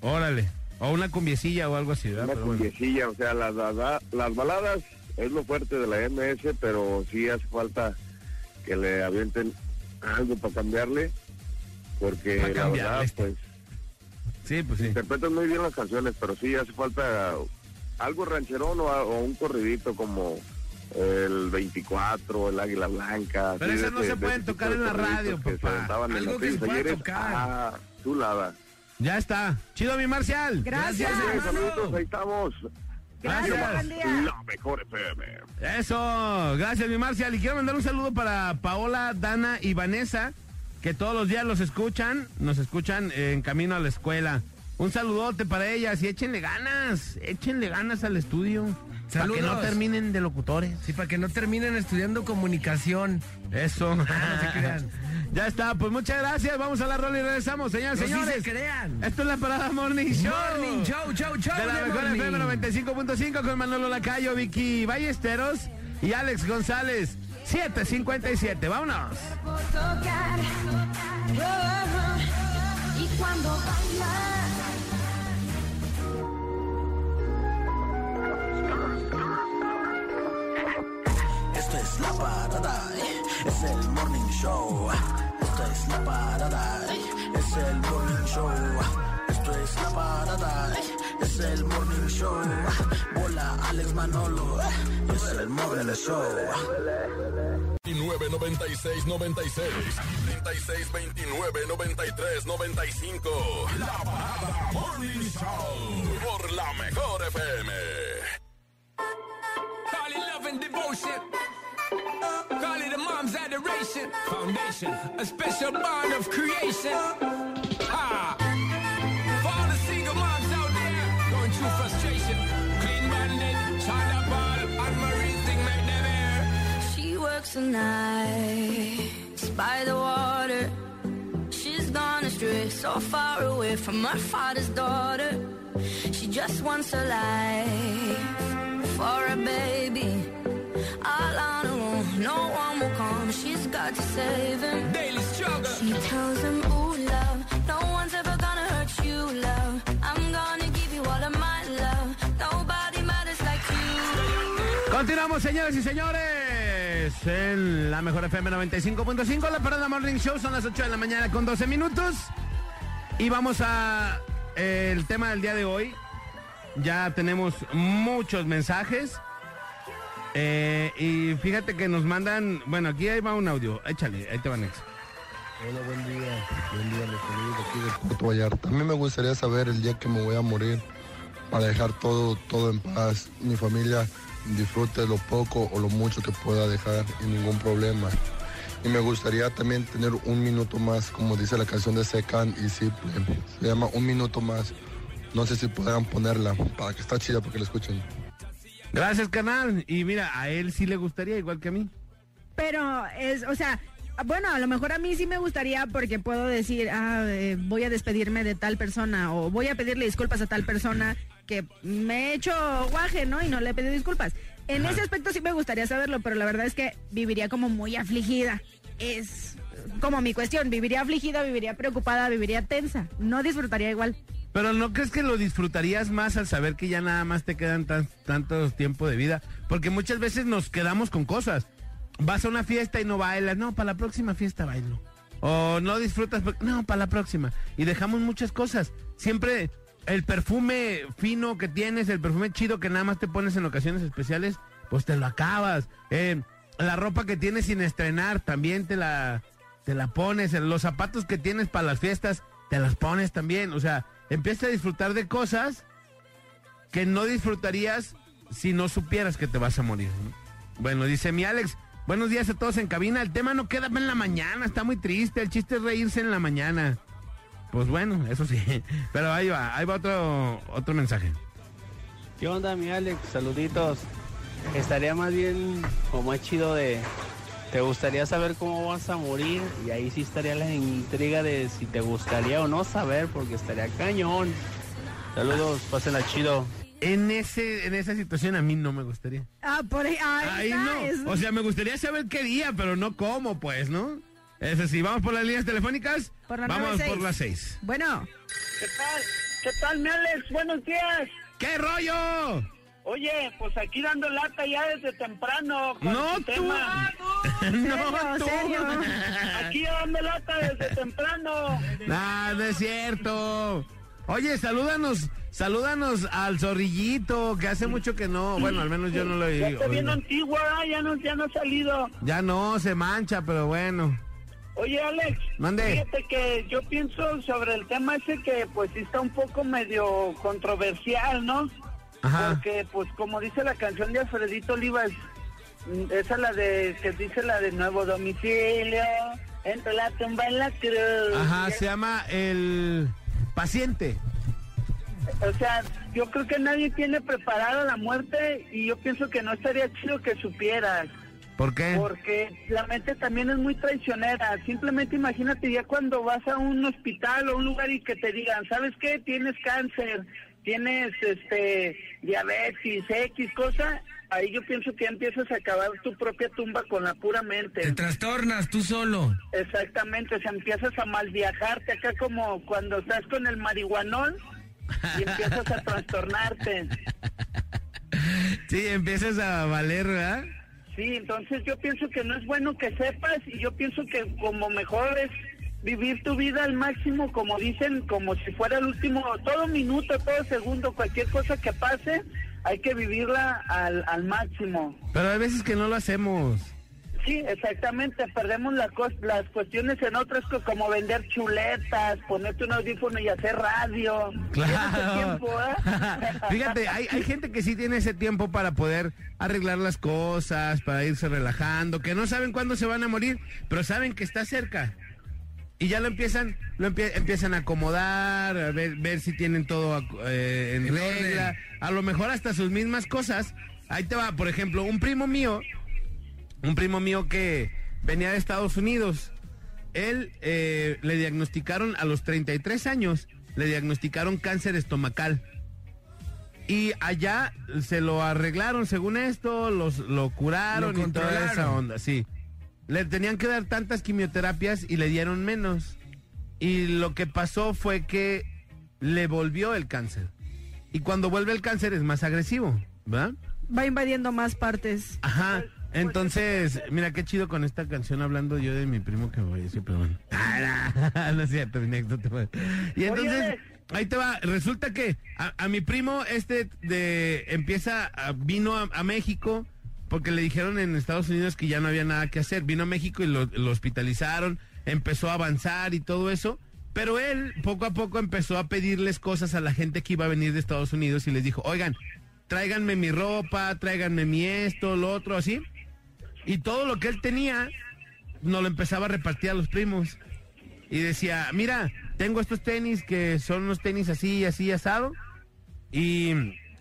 Órale. O una cumbiecilla o algo así, ¿verdad? una Pero bueno. O sea, las, las, las baladas es lo fuerte de la MS, pero sí hace falta que le avienten algo para cambiarle, porque Pa' la verdad, este. pues, Sí, pues sí. interpretan muy bien las canciones, pero sí hace falta algo rancherón o, o un corridito como el 24, el Águila Blanca. Pero esas no se de pueden tocar en la radio, papá. Algo que se ayeres. tocar. Ah, chulada. Ya está. Chido, mi Marcial. Gracias. Gracias, Saludos, ahí estamos. Gracias, Gracias. buen día. La mejor FM. Eso, gracias mi Marcial. Y quiero mandar un saludo para Paola, Dana y Vanessa, que todos los días los escuchan, nos escuchan en camino a la escuela. Un saludote para ellas y échenle ganas, échenle ganas al estudio. Para que no terminen de locutores. Sí, para que no terminen estudiando comunicación. Eso. no se crean. ya está, pues muchas gracias. Vamos a la rola y regresamos, señores, No, sí señores. se crean. Esto es la parada Morning Show. Morning Show, show, show. De la de mejor. FM 95.5 con Manolo Lacayo, Vicky Ballesteros y Alex González. 757, vámonos. tocar. Oh, oh, y cuando bailas. Es la parada, eh, es el morning show. Esto es la parada, eh, es el morning show. Esto es la parada, eh, es el morning show. Bola Alex Manolo, es el morning show. 29 96 96 36 29 93 95 La Parada Morning Show por la mejor FM. Call love and devotion. Call it a mom's adoration. Foundation, a special bond of creation. Ah. For all the single moms out there going through frustration. Clean bandit, China Ball, and Marie thing make them air. She works the nights by the water. She's gone astray, so far away from her father's daughter. She just wants a life for a baby. All own, no one will come. She's got to save him. Daily struggle. She tells him, Ooh, love, no one's ever gonna hurt you, love. I'm gonna give you all of my love. Nobody matters like you. Continuamos, señores y señores, en la mejor FM 95.5, la parada Morning Show, son las 8 de la mañana con 12 minutos. Y vamos a eh, el tema del día de hoy. Ya tenemos muchos mensajes. Eh, y fíjate que nos mandan, bueno, aquí ahí va un audio, échale, ahí te van, ex. Hola, buen día. Buen día, los saludos aquí de Puerto Vallarta. A mí me gustaría saber el día que me voy a morir para dejar todo, todo en paz. Mi familia disfrute lo poco o lo mucho que pueda dejar y ningún problema. Y me gustaría también tener un minuto más, como dice la canción de Secan y Simple. Se llama Un Minuto Más. No sé si puedan ponerla para que está chida para que la escuchen. Gracias, canal. Y mira, a él sí le gustaría, igual que a mí. Pero es, o sea, bueno, a lo mejor a mí sí me gustaría porque puedo decir, ah, eh, voy a despedirme de tal persona o voy a pedirle disculpas a tal persona que me he hecho guaje, ¿no? Y no le he pedido disculpas. En ese aspecto sí me gustaría saberlo, pero la verdad es que viviría como muy afligida. Es como mi cuestión, viviría afligida, viviría preocupada, viviría tensa. No disfrutaría igual. Pero ¿no crees que lo disfrutarías más al saber que ya nada más te quedan tan, tanto tiempo de vida? Porque muchas veces nos quedamos con cosas. Vas a una fiesta y no bailas, no, para la próxima fiesta bailo. O no disfrutas, no, para la próxima. Y dejamos muchas cosas. Siempre el perfume fino que tienes, el perfume chido que nada más te pones en ocasiones especiales, pues te lo acabas. Eh, la ropa que tienes sin estrenar, también te la, te la pones. Los zapatos que tienes para las fiestas, te las pones también. O sea, empieza a disfrutar de cosas que no disfrutarías si no supieras que te vas a morir. ¿no? Bueno, dice mi Alex, buenos días a todos en cabina. El tema no queda en la mañana, está muy triste. El chiste es reírse en la mañana. Pues bueno, eso sí. Pero ahí va, ahí va otro, otro mensaje. ¿Qué onda, mi Alex? Saluditos. Estaría más bien o más chido de... ¿Te gustaría saber cómo vas a morir? Y ahí sí estaría la intriga de si te gustaría o no saber, porque estaría cañón. Saludos, pásenla chido. En ese, en esa situación a mí no me gustaría. Ah, por ahí, ahí Ahí no. es- O sea, me gustaría saber qué día, pero no cómo, pues, ¿no? Eso sí, vamos por las líneas telefónicas. Por la vamos 96. por las seis. Bueno, ¿Qué tal? ¿Qué tal, mi Alex? Buenos días. ¿Qué rollo? Oye, pues aquí dando lata ya desde temprano. con No, tu tú. tema. no, tú. serio. Aquí dando lata desde temprano. No, no es cierto. Oye, salúdanos, salúdanos al zorrillito, que hace mucho que no, bueno, al menos yo no lo Ya he está bien oído. antigua, ya no, ya no ha salido. Ya no, se mancha, pero bueno. Oye, Alex, Mande. fíjate que yo pienso sobre el tema ese que pues está un poco medio controversial, ¿no? Ajá. Porque pues como dice la canción de Alfredito Olivas, esa la de, que dice la de Nuevo Domicilio, entre la tumba en la cruz. Ajá, se llama el paciente. O sea, yo creo que nadie tiene preparada la muerte y yo pienso que no estaría chido que supieras. ¿Por qué? Porque la mente también es muy traicionera. Simplemente imagínate ya cuando vas a un hospital o un lugar y que te digan, ¿sabes qué? Tienes cáncer, tienes este diabetes, X cosa. Ahí yo pienso que empiezas a acabar tu propia tumba con la pura Te mente. trastornas tú solo. Exactamente, o sea, empiezas a mal viajarte acá como cuando estás con el marihuanol y empiezas a trastornarte. Sí, empiezas a valer, ¿verdad? Sí, entonces yo pienso que no es bueno que sepas y yo pienso que como mejor es vivir tu vida al máximo, como dicen, como si fuera el último, todo minuto, todo segundo, cualquier cosa que pase, hay que vivirla al, al máximo. Pero hay veces que no lo hacemos. Sí, exactamente, perdemos la las cuestiones en otras, co- como vender chuletas, ponerte un audífono y hacer radio. Claro. tiempo, ¿eh? Fíjate, hay, hay gente que sí tiene ese tiempo para poder arreglar las cosas, para irse relajando, que no saben cuándo se van a morir, pero saben que está cerca. Y ya lo empiezan, lo empie- empiezan a acomodar, a ver, ver si tienen todo eh, en En regla, orden. a lo mejor hasta sus mismas cosas. Ahí te va, por ejemplo, un primo mío, un primo mío que venía de Estados Unidos, él eh, le diagnosticaron a los 33 años, le diagnosticaron cáncer estomacal. Y allá se lo arreglaron según esto, los, lo curaron Lo y toda esa onda, sí. Le tenían que dar tantas quimioterapias y le dieron menos. Y lo que pasó fue que le volvió el cáncer. Y cuando vuelve el cáncer es más agresivo, ¿verdad? va invadiendo más partes. Ajá. Entonces, mira qué chido con esta canción hablando yo de mi primo que voy a decir, pero bueno. Ah, no, es cierto, mi anécdota Y entonces, ahí te va. Resulta que a, a mi primo este de empieza, a- vino a, a México porque le dijeron en Estados Unidos que ya no había nada que hacer. Vino a México y lo, lo hospitalizaron, empezó a avanzar y todo eso. Pero él poco a poco empezó a pedirles cosas a la gente que iba a venir de Estados Unidos y les dijo, oigan, tráiganme mi ropa, tráiganme mi esto, lo otro, así. Y todo lo que él tenía, nos lo empezaba a repartir a los primos. Y decía, mira, tengo estos tenis que son unos tenis así, así, asado. Y...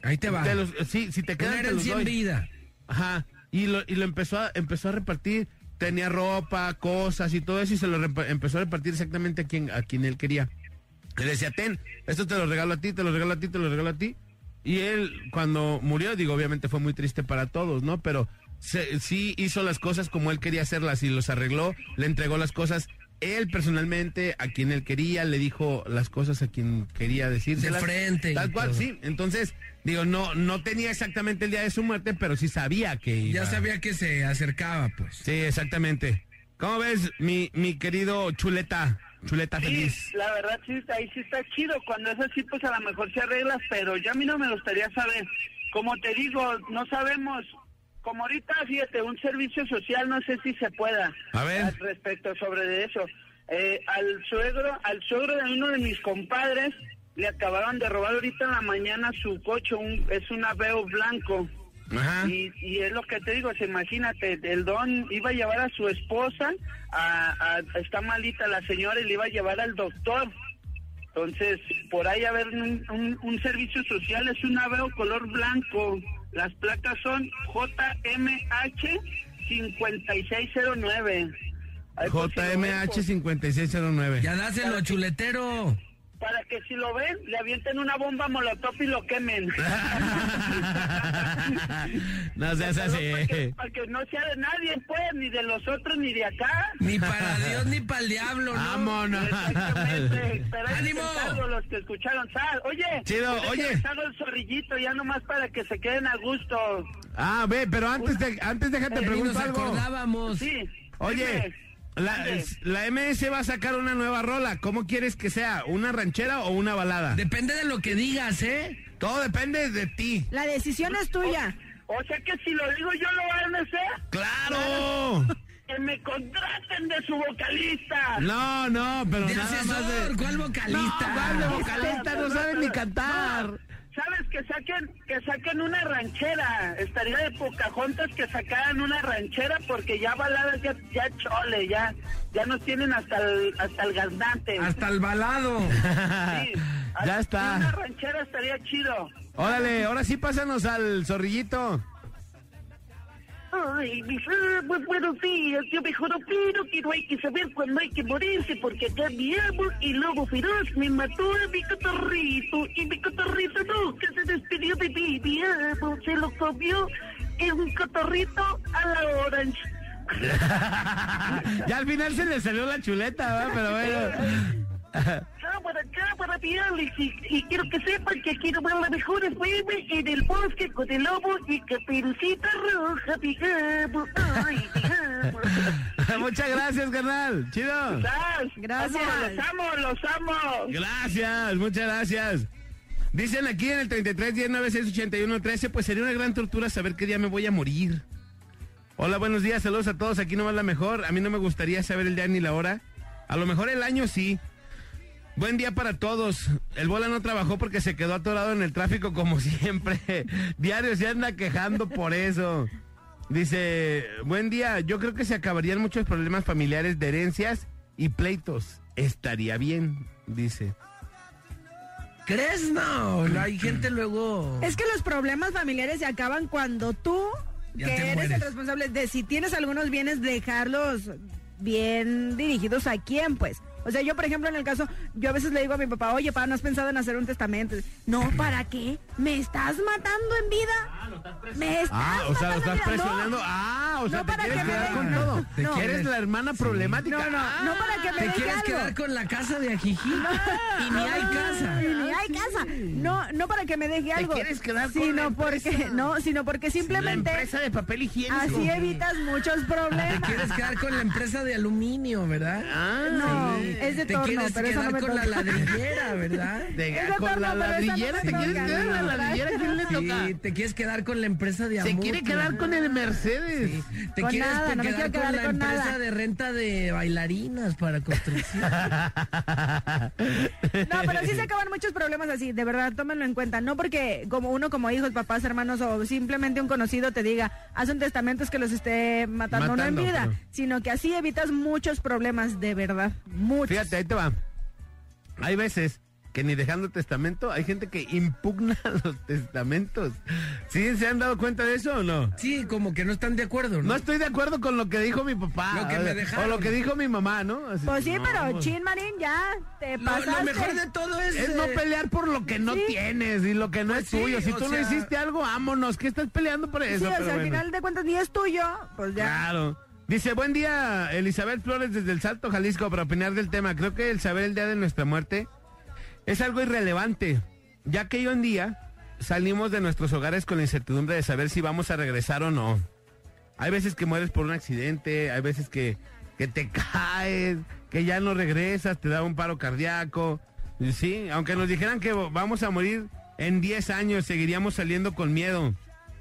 Ahí te va. te los- sí, si te quedan, te los herencia en doy. vida. Ajá. Y lo, y lo empezó, a, empezó a repartir. Tenía ropa, cosas y todo eso. Y se lo empezó a repartir exactamente a quien, a quien él quería. Le decía, ten, esto te lo regalo a ti, te lo regalo a ti, te lo regalo a ti. Y él, cuando murió, digo, obviamente fue muy triste para todos, ¿no? Pero se- sí hizo las cosas como él quería hacerlas y los arregló, le entregó las cosas. Él personalmente, a quien él quería, le dijo las cosas a quien quería decírselas. De frente Tal cual, todo. sí. Entonces, digo, no, no tenía exactamente el día de su muerte, pero sí sabía que iba. Ya sabía que se acercaba, pues. Sí, exactamente. ¿Cómo ves, mi, mi querido chuleta? chuleta Sí, feliz. la verdad sí, ahí sí está chido. Cuando es así, pues a lo mejor se arregla, pero ya a mí no me gustaría saber. Como te digo, no sabemos. Como ahorita, fíjate, un servicio social, no sé si se pueda. A ver. Al respecto sobre eso. Eh, al suegro, al suegro de uno de mis compadres, le acabaron de robar ahorita en la mañana su coche, un, es un Aveo blanco. Ajá. Y, y es lo que te digo, se imagínate, el don iba a llevar a su esposa, a, a- está malita la señora y le iba a llevar al doctor. Entonces, por ahí haber un, un- un servicio social, es un aveo color blanco. Las placas son JMH 5609. Ahí por si lo ven, JMH pues, 5609. Ya dáselo, chuletero. Para que si lo ven, le avienten una bomba molotov y lo quemen. no seas Para que, así. para que no sea de nadie, pues, ni de los otros, ni de acá. Ni para Dios ni para el diablo, ¿no? Vámonos. Exactamente. Pero ¡Ánimo! los que escucharon. Sal, oye, Chido, oye. el zorrillito ya nomás para que se queden a gusto. Ah, ve, pero antes, de, antes déjate preguntar algo. acordábamos. Sí. Oye, dime. La, MS va a sacar una nueva rola. ¿Cómo quieres que sea? ¿Una ranchera o una balada? Depende de lo que digas, ¿eh? Todo depende de ti. La decisión es tuya. O sea que si lo digo yo lo van a hacer, ¡Claro! que me contraten de su vocalista. No, no, pero De nada más asesor, de... ¿cuál vocalista? No, ¿cuál de vocalista? No saben ni cantar. ¿Sabes que saquen que saquen una ranchera? Estaría de Pocahontas que sacaran una ranchera porque ya baladas ya, ya chole, ya ya nos tienen hasta el hasta el gaznate. Hasta el balado. Sí. Ya está. Una ranchera estaría chido. Órale, ahora sí pásanos al zorrillito. Ay, mis amos, buenos días. Yo mejor opino que no hay que saber cuándo hay que morirse, porque acá mi amo, el lobo feroz, me mató a mi cotorrito. Y mi cotorrito nunca se despidió de mí. Mi amo se lo comió en un cotorrito a la orange. ya al final se le salió la chuleta, ¿verdad? Pero bueno. Cámara, cámara, Alex. Y, y quiero que sepan que quiero ver la mejor FM en el bosque con el lobo y caperucita roja. Ay, amo. Muchas gracias, carnal. Chido. Gracias. amo, los amo, los amo. Gracias, muchas gracias. Dicen aquí en el 33 10 96 81 13, pues sería una gran tortura saber qué día me voy a morir. Hola, buenos días, saludos a todos. Aquí no va la mejor. A mí no me gustaría saber el día ni la hora. A lo mejor el año sí. Buen día para todos. El bola no trabajó porque se quedó atorado en el tráfico como siempre. Diario se anda quejando por eso. Dice, buen día, yo creo que se acabarían muchos problemas familiares de herencias y pleitos. Estaría bien, dice. ¿Crees? No, hay gente luego... Es que los problemas familiares se acaban cuando tú, Ya que eres mueres. el responsable de si tienes algunos bienes, dejarlos bien dirigidos a quién, pues. O sea, yo, por ejemplo, en el caso, yo a veces le digo a mi papá, oye, papá, ¿no has pensado en hacer un testamento? No, ¿para qué? ¿Me estás matando en vida? ¿Me estás Ah, o sea, lo estás? No. presionando. Ah, o sea, No, te para quieres que quedar con todo. ¿Te ¿Eres quieres? la hermana problemática? No, no, no para que me ¿Te deje quieres algo. quedar con la casa de Ajijí? Y ni hay casa. Y ni hay casa. No, no para que me deje algo. quieres quedar con la porque, empresa. no, sino porque La simplemente empresa de papel higiénico. así evitas muchos problemas. Te quieres quedar con la empresa de aluminio, ¿verdad? Ah, No, Sí. es de Te torno, quieres pero eso quedar no me con la ladrillera, ¿verdad? de- con la torna, pero esa no ladrillera, ¿te quieres quedar con la no, ladrillera? ¿Quién le toca? Sí, te quieres quedar con la empresa de Se Amutu. quiere quedar con el Mercedes. Sí, Te Con quieres nada, no me quedar con la con empresa nada. de renta de bailarinas para construcción. No, pero sí se acaban muchos problemas así, de verdad, tómenlo en cuenta. No porque como uno como hijos, papás, hermanos o simplemente un conocido te diga, haz un testamento es que los esté matando, Matando, no en vida, pero- sino que así evitas muchos problemas, de verdad, muchos. Fíjate, ahí te va. Hay veces que ni dejando testamento, hay gente que impugna los testamentos. ¿Sí se han dado cuenta de eso o no? Sí, como que no están de acuerdo, ¿no? No estoy de acuerdo con lo que dijo mi papá. Lo que o, me sea, dejaron. o lo que dijo mi mamá, ¿no? Así, Pues sí, no, pero pues, Chin Marín, ya te Lo, pasaste. lo mejor de todo es... Es no eh, pelear por lo que no Sí. tienes y lo que no Pues es sí, tuyo. Si tú no hiciste algo, vámonos. ¿Qué estás peleando por eso? Sí, o Pero sea, al final de cuentas ni es tuyo, pues ya. Claro. Dice, buen día, Elizabeth Flores desde el Salto, Jalisco, para opinar del tema. Creo que el saber el día de nuestra muerte es algo irrelevante, ya que hoy en día salimos de nuestros hogares con la incertidumbre de saber si vamos a regresar o no. Hay veces que mueres por un accidente, hay veces que que te caes, que ya no regresas, te da un paro cardíaco. Sí, aunque nos dijeran que vamos a morir en 10 años, seguiríamos saliendo con miedo,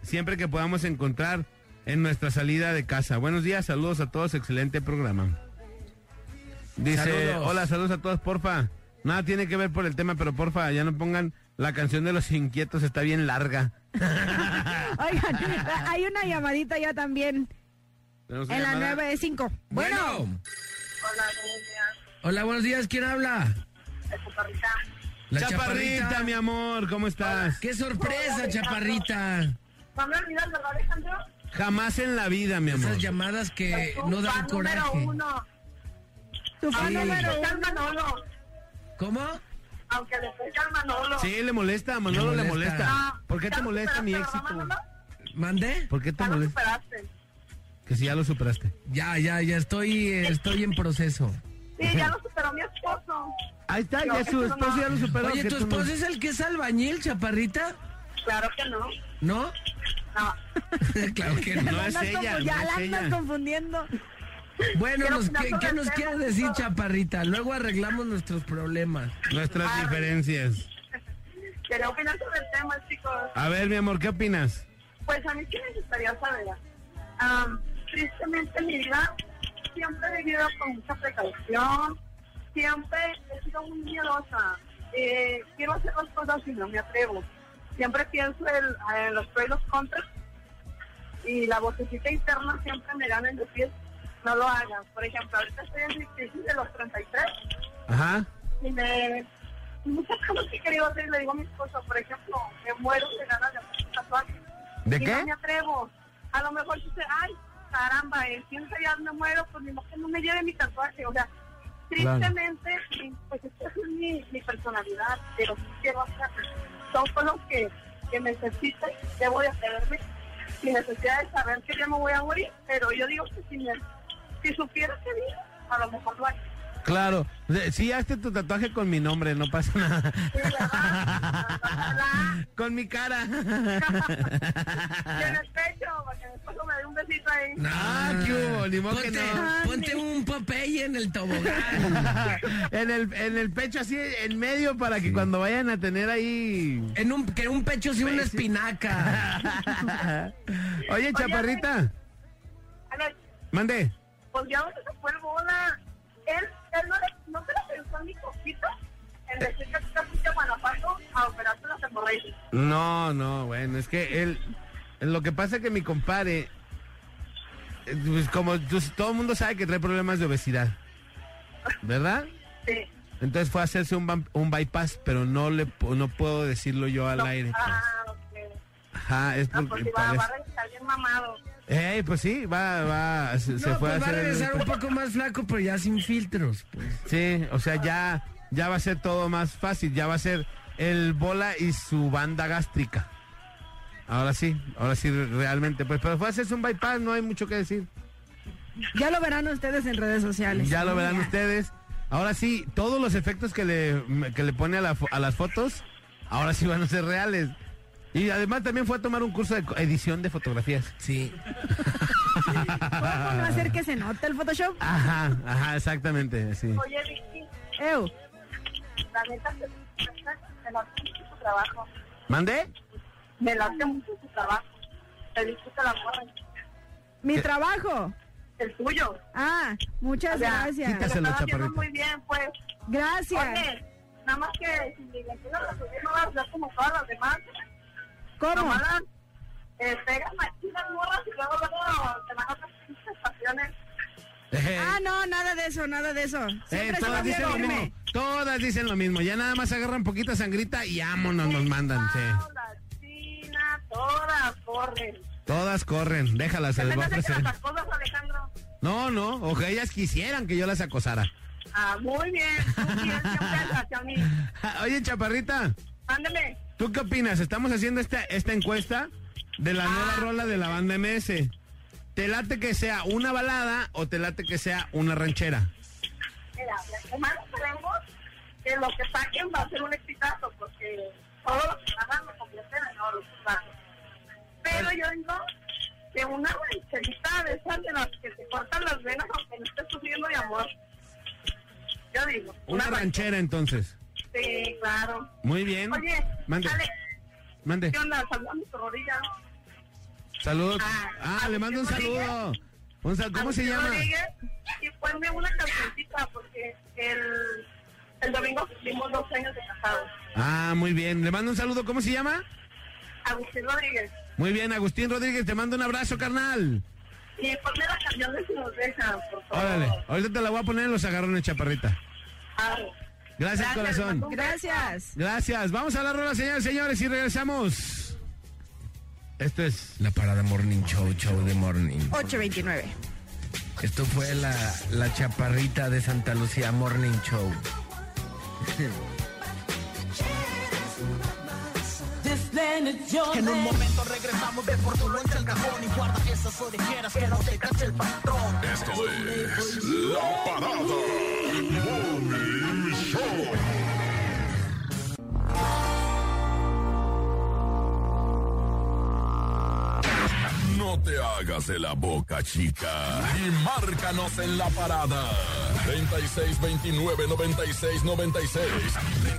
siempre que podamos encontrar en nuestra salida de casa. Buenos días, saludos a todos, excelente programa. Dice, Saludos. hola, saludos a todos, porfa. Nada tiene que ver por el tema, pero porfa, ya no pongan la canción de los inquietos, está bien larga. Oigan, hay una llamadita ya también en la llamada. 9 de 5. Bueno. Hola, buenos días. ¿Quién habla? La Chaparrita, mi amor, ¿cómo estás? ¡Qué sorpresa, Chaparrita! Jamás en la vida, mi amor. Esas llamadas que no dan coraje. Tu fan Sí. número Manolo, ¿Cómo? aunque le pegue al Manolo. Sí, le molesta, a Manolo Le le molesta. molesta. ¿Por qué te ¿Ya lo molesta mi éxito? Manolo? ¿Mandé? ¿Por qué te Ya lo molesta? superaste. Que si ya lo superaste. Ya, ya, ya estoy, estoy en proceso. Sí, ya lo superó mi esposo. Ahí está, No, ya su no. esposo ya lo superó. Oye, ¿tu no. esposo es el que es albañil, Chaparrita? Claro que no. ¿No? No. claro que no. No es ella, ya la andas confundiendo. Bueno, nos- ¿qué, qué nos quieres decir. Chaparrita? Luego arreglamos nuestros problemas. Nuestras diferencias. Quería opinar sobre el tema, chicos. A ver, mi amor, ¿qué opinas? Pues a mí sí me gustaría saber. Am, tristemente en mi vida siempre he vivido con mucha precaución, siempre he sido muy miedosa. Eh, quiero hacer las cosas y no me atrevo. Siempre pienso en, en los pros y los contras y la vocecita interna siempre me gana en decir no lo hagas. Por ejemplo, ahorita estoy en mi crisis de los 33 Ajá. y me muchas cosas que he querido hacer le digo a mi esposo, por ejemplo, me muero de ganas de hacer un tatuaje. ¿De y qué? no me atrevo. A lo mejor dice, ay, caramba, en 15 días me muero, pues ni modo que no me lleve mi tatuaje. O sea, Claro. tristemente, sí, pues esta es mi, mi personalidad, pero sí quiero hacerlo. Son cosas que, que necesito y debo de hacerme sin necesidad de saber que ya me voy a morir. Pero yo digo que si, me, si supiera que vivo, a lo mejor lo haría. Claro. Sí, hazte tu tatuaje con mi nombre, no pasa nada. Sí, ¿verdad? Ojalá. con mi cara. Y en el pecho, para que mi esposo me dé un besito ahí. Ah, qué hubo, ni modo que Ponte, no. ponte un Popeye en el tobogán. en, el, en el pecho así, en medio, para que cuando vayan a tener ahí... En un, que un pecho sea una espinaca. Oye, chaparrita, A ver, mande. Pues ya no se fue el bola. Él, él no, le, no se le pensó ni poquito en decir que te fuiste a Guanajuato a operarte las hemorroides. No, no, bueno, es que él... Lo que pasa es que mi compadre... eh, Pues como pues, todo el mundo sabe que trae problemas de obesidad. ¿Verdad? Sí. Entonces fue a hacerse un, un bypass, pero no le no puedo decirlo yo al No, aire. pues. Ah, ok. Ajá, es Ah, porque pues si va, va a regresar bien mamado. Eh, pues sí, va, va, se, se No, fue pues a va a hacer. el- regresar un poco más flaco, pero ya sin filtros. Pues. Sí, o sea, ya, ya va a ser todo más fácil, ya va a ser el bola y su banda gástrica. Ahora sí, ahora sí, realmente, pues, pero fue a hacerse un bypass, no hay mucho que decir. Ya lo verán ustedes en redes sociales. Ya lo verán Ya. ustedes. Ahora sí, todos los efectos que le, que le pone a, la a las fotos, ahora sí van a ser reales. Y además también fue a tomar un curso de co- edición de fotografías. Sí. ¿Cómo no hacer que se note el Photoshop? Ajá, ajá, exactamente, sí. Oye, Vicky, Ew. la neta, me late mucho tu trabajo. ¿Mandé? Me late mucho tu trabajo. Te disfruta la morra. Mi trabajo. El tuyo. Ah, muchas O sea, gracias. quítaselo, chaparrita. muy bien, pues. Gracias. Oye, nada más que si le empiezas a subir, no vas a ser como todas las demás. ¿Cómo? Nomás las, eh, pegan machinas morras y luego, luego te van a hacer pinches pasiones. Eh, Ah, no, nada de eso, nada de eso. eh, todas dicen lo mismo. Todas dicen lo mismo. Ya nada más agarran poquita sangrita y vámonos, nos mandan. Sí. China, todas corren. Todas corren. Déjalas, se les va a ofrecer. las acosas, Alejandro. No, no. O que ellas quisieran que yo las acosara. Ah, muy bien, muy bien, siempre hacia mí. Oye, chaparrita, Ándeme. ¿Tú qué opinas? Estamos haciendo esta, esta encuesta de la nueva Ah. rola de la banda MS. ¿Te late que sea una balada o te late que sea una ranchera? Mira, hermanos sabemos que lo que saquen va a ser un exitazo, porque todos los que hagan lo completen en oro, claro. Pero yo digo Este, una rancherita de esas de las que te cortan las venas aunque no estés sufriendo de amor. Yo digo. Una ranchera entonces. Sí, claro. Muy bien. Oye, Mande. Alex, Mande. ¿qué onda? Rodilla. Saludos. Ah, Ah, le mando un saludo. Un ¿Cómo se Agustín llama? Rodríguez, y ponme una cancioncita porque el, el domingo cumplimos dos años de casados. Ah, muy bien. Le mando un saludo. ¿Cómo se llama? Agustín Rodríguez. Muy bien, Agustín Rodríguez, te mando un abrazo, carnal. Y ponme la canción de si nos dejan, por favor. Órale, ahorita te la voy a poner en los agarrones, chaparrita. Ah, Gracias, corazón. Gracias. Gracias. Vamos a la rola, señores, señores, y regresamos. Esto es La parada Morning Show, show de morning. 829. Esto fue la, la chaparrita de Santa Lucía Morning Show. En un momento regresamos de Portugal el cajón y guarda esas orejeras que no te cache el patrón. Esto es te hagas de la boca chica y márcanos en la parada. 3629 96 96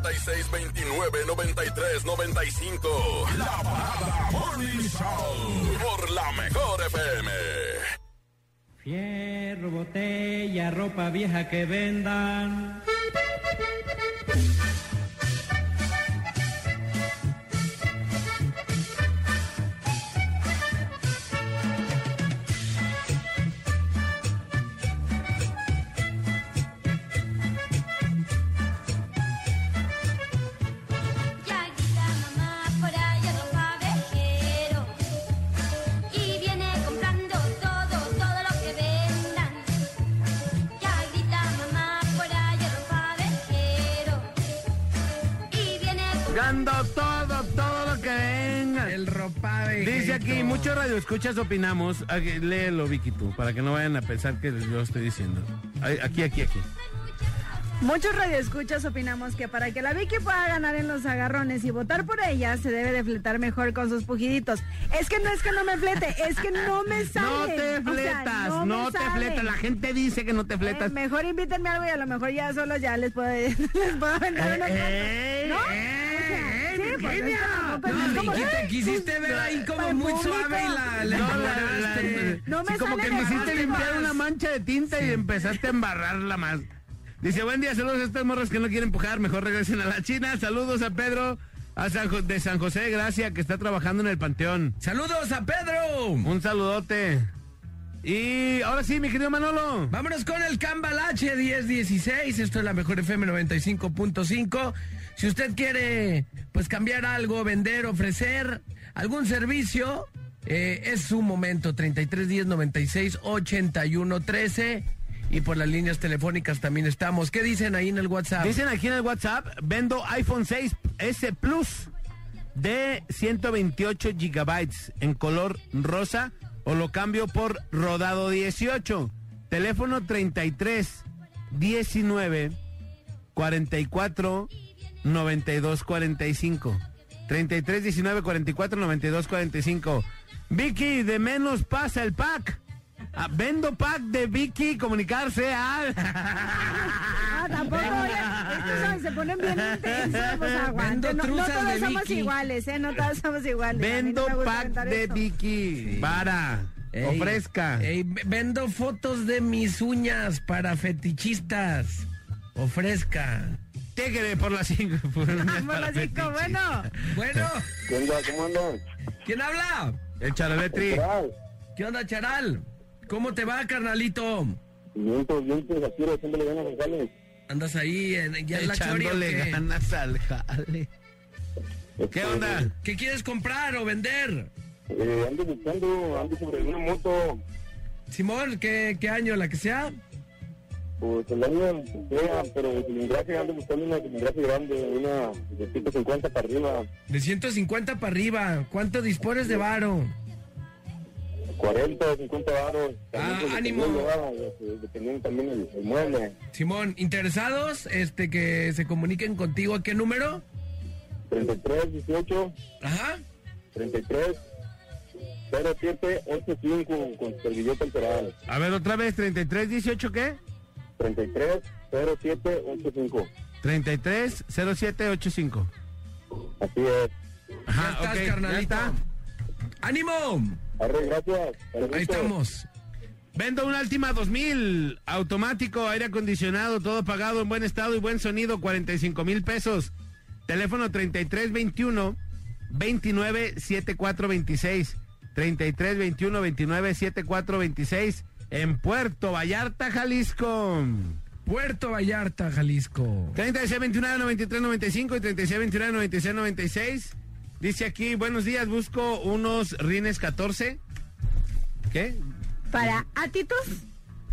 3629 93 95 La Parada Morning Show por la mejor FM. Fierro, botella, ropa vieja que vendan. Muchos radioescuchas opinamos. Aquí, Léelo, Vicky, tú, para que no vayan a pensar que yo estoy diciendo. Aquí, aquí, aquí. Muchos radioescuchas opinamos que para que la Vicky pueda ganar en los agarrones y votar por ella, se debe de fletar mejor con sus pujiditos. Es que no es que no me flete, es que no me sale. No te O sea, fletas, no, te fletas. La gente dice que no te fletas. Eh, mejor invítenme algo y a lo mejor ya solo ya les puedo, les puedo vender unos Eh, ¿No? Virginia. ¡ay! quisiste ver ahí como muy público. suave y la, la No, la- embarraste. No me Sí, como que de me hiciste abajo. limpiar una mancha de tinta y empezaste a embarrarla más. Dice, buen día, saludos a estas morras que no quieren empujar, mejor regresen a la China. Saludos a Pedro a San de San José de Gracia, que está trabajando en el Panteón. ¡Saludos a Pedro! Un saludote. Y ahora sí, mi querido Manolo. Vámonos con el Cambalache 1016. Esto es la mejor FM 95.5. Si usted quiere, pues cambiar algo, vender, ofrecer algún servicio, eh, es su momento. 3310 96 81 13. Y por las líneas telefónicas también estamos. ¿Qué dicen ahí en el WhatsApp? Dicen aquí en el WhatsApp, vendo iPhone 6 S Plus de 128 gigabytes en color rosa o lo cambio por rodado 18. Teléfono 33 19 44 92 45. 33 19 44 92 45. Vicky, de menos pasa el pack. Ah, vendo pack de Vicky comunicarse al. Ah, tampoco, oye, estos se ponen bien intensos, pues aguante. Vendo No, no todos de somos Vicky. iguales, ¿eh? No todos somos iguales. A Vendo no pack de eso. Vicky. Para. Ey, Ofrezca. ey, vendo fotos de mis uñas para fetichistas. Ofrezca. Tigre por las cinco. por Por las cinco, bueno. Bueno, ¿Qué onda? ¿Cómo andan? ¿quién habla? El charaletri. ¿Qué onda, Charal? ¿Cómo te va, carnalito? Vientos, vientos, aquí haciéndole ganas a González. ¿Andas ahí en, ya en la Echándole qué? ganas al jale. ¿Qué onda? ¿Qué quieres comprar o vender? Eh, ando buscando, ando sobre una moto, Simón, ¿qué, qué año? ¿La que sea? pues el año que sea, pero de cilindraje, ando buscando una cilindraje grande, una de 150 para arriba, De 150 para arriba. ¿Cuánto dispones de varo? 40 o 50 varos. Ah, ánimo. Eh, Dependiendo también el, el mueble. Simón, ¿interesados? Este, que se comuniquen contigo. ¿A qué número? 33, 18, Ajá. 33, 0785 con servilleta temporal. A ver, otra vez, 33, 18, ¿qué? 33 0785. 33 0785. Así es. Ajá, Ya estás, ok, ya carnalito. está. ¡Ánimo! Arre, gracias. Ahí estamos. Vendo una Altima 2000, automático, aire acondicionado, todo pagado en buen estado y buen sonido, 45 mil pesos. Teléfono 3321 29 7426. 3321 29 7426 en Puerto Vallarta, Jalisco. Puerto Vallarta, Jalisco. 3629 9395 y 3629 9696. Dice aquí, buenos días, busco unos rines 14. ¿Qué? Para Attitude,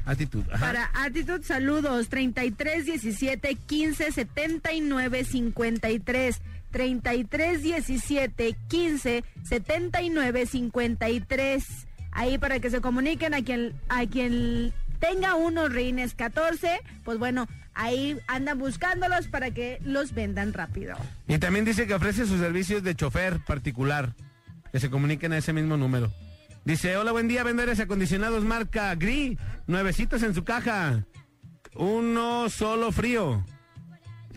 Actitud. Ajá. para Attitude, saludos. 33 17 15 79 53. 33 17 15 79 53. Ahí para que se comuniquen a quien, a quien tenga unos rines 14, pues bueno, ahí andan buscándolos para que los vendan rápido. Y también dice que ofrece sus servicios de chofer particular. Que se comuniquen a ese mismo número. Dice, hola, buen día, vendedores acondicionados marca Gris, nuevecitos en su caja. Uno solo frío.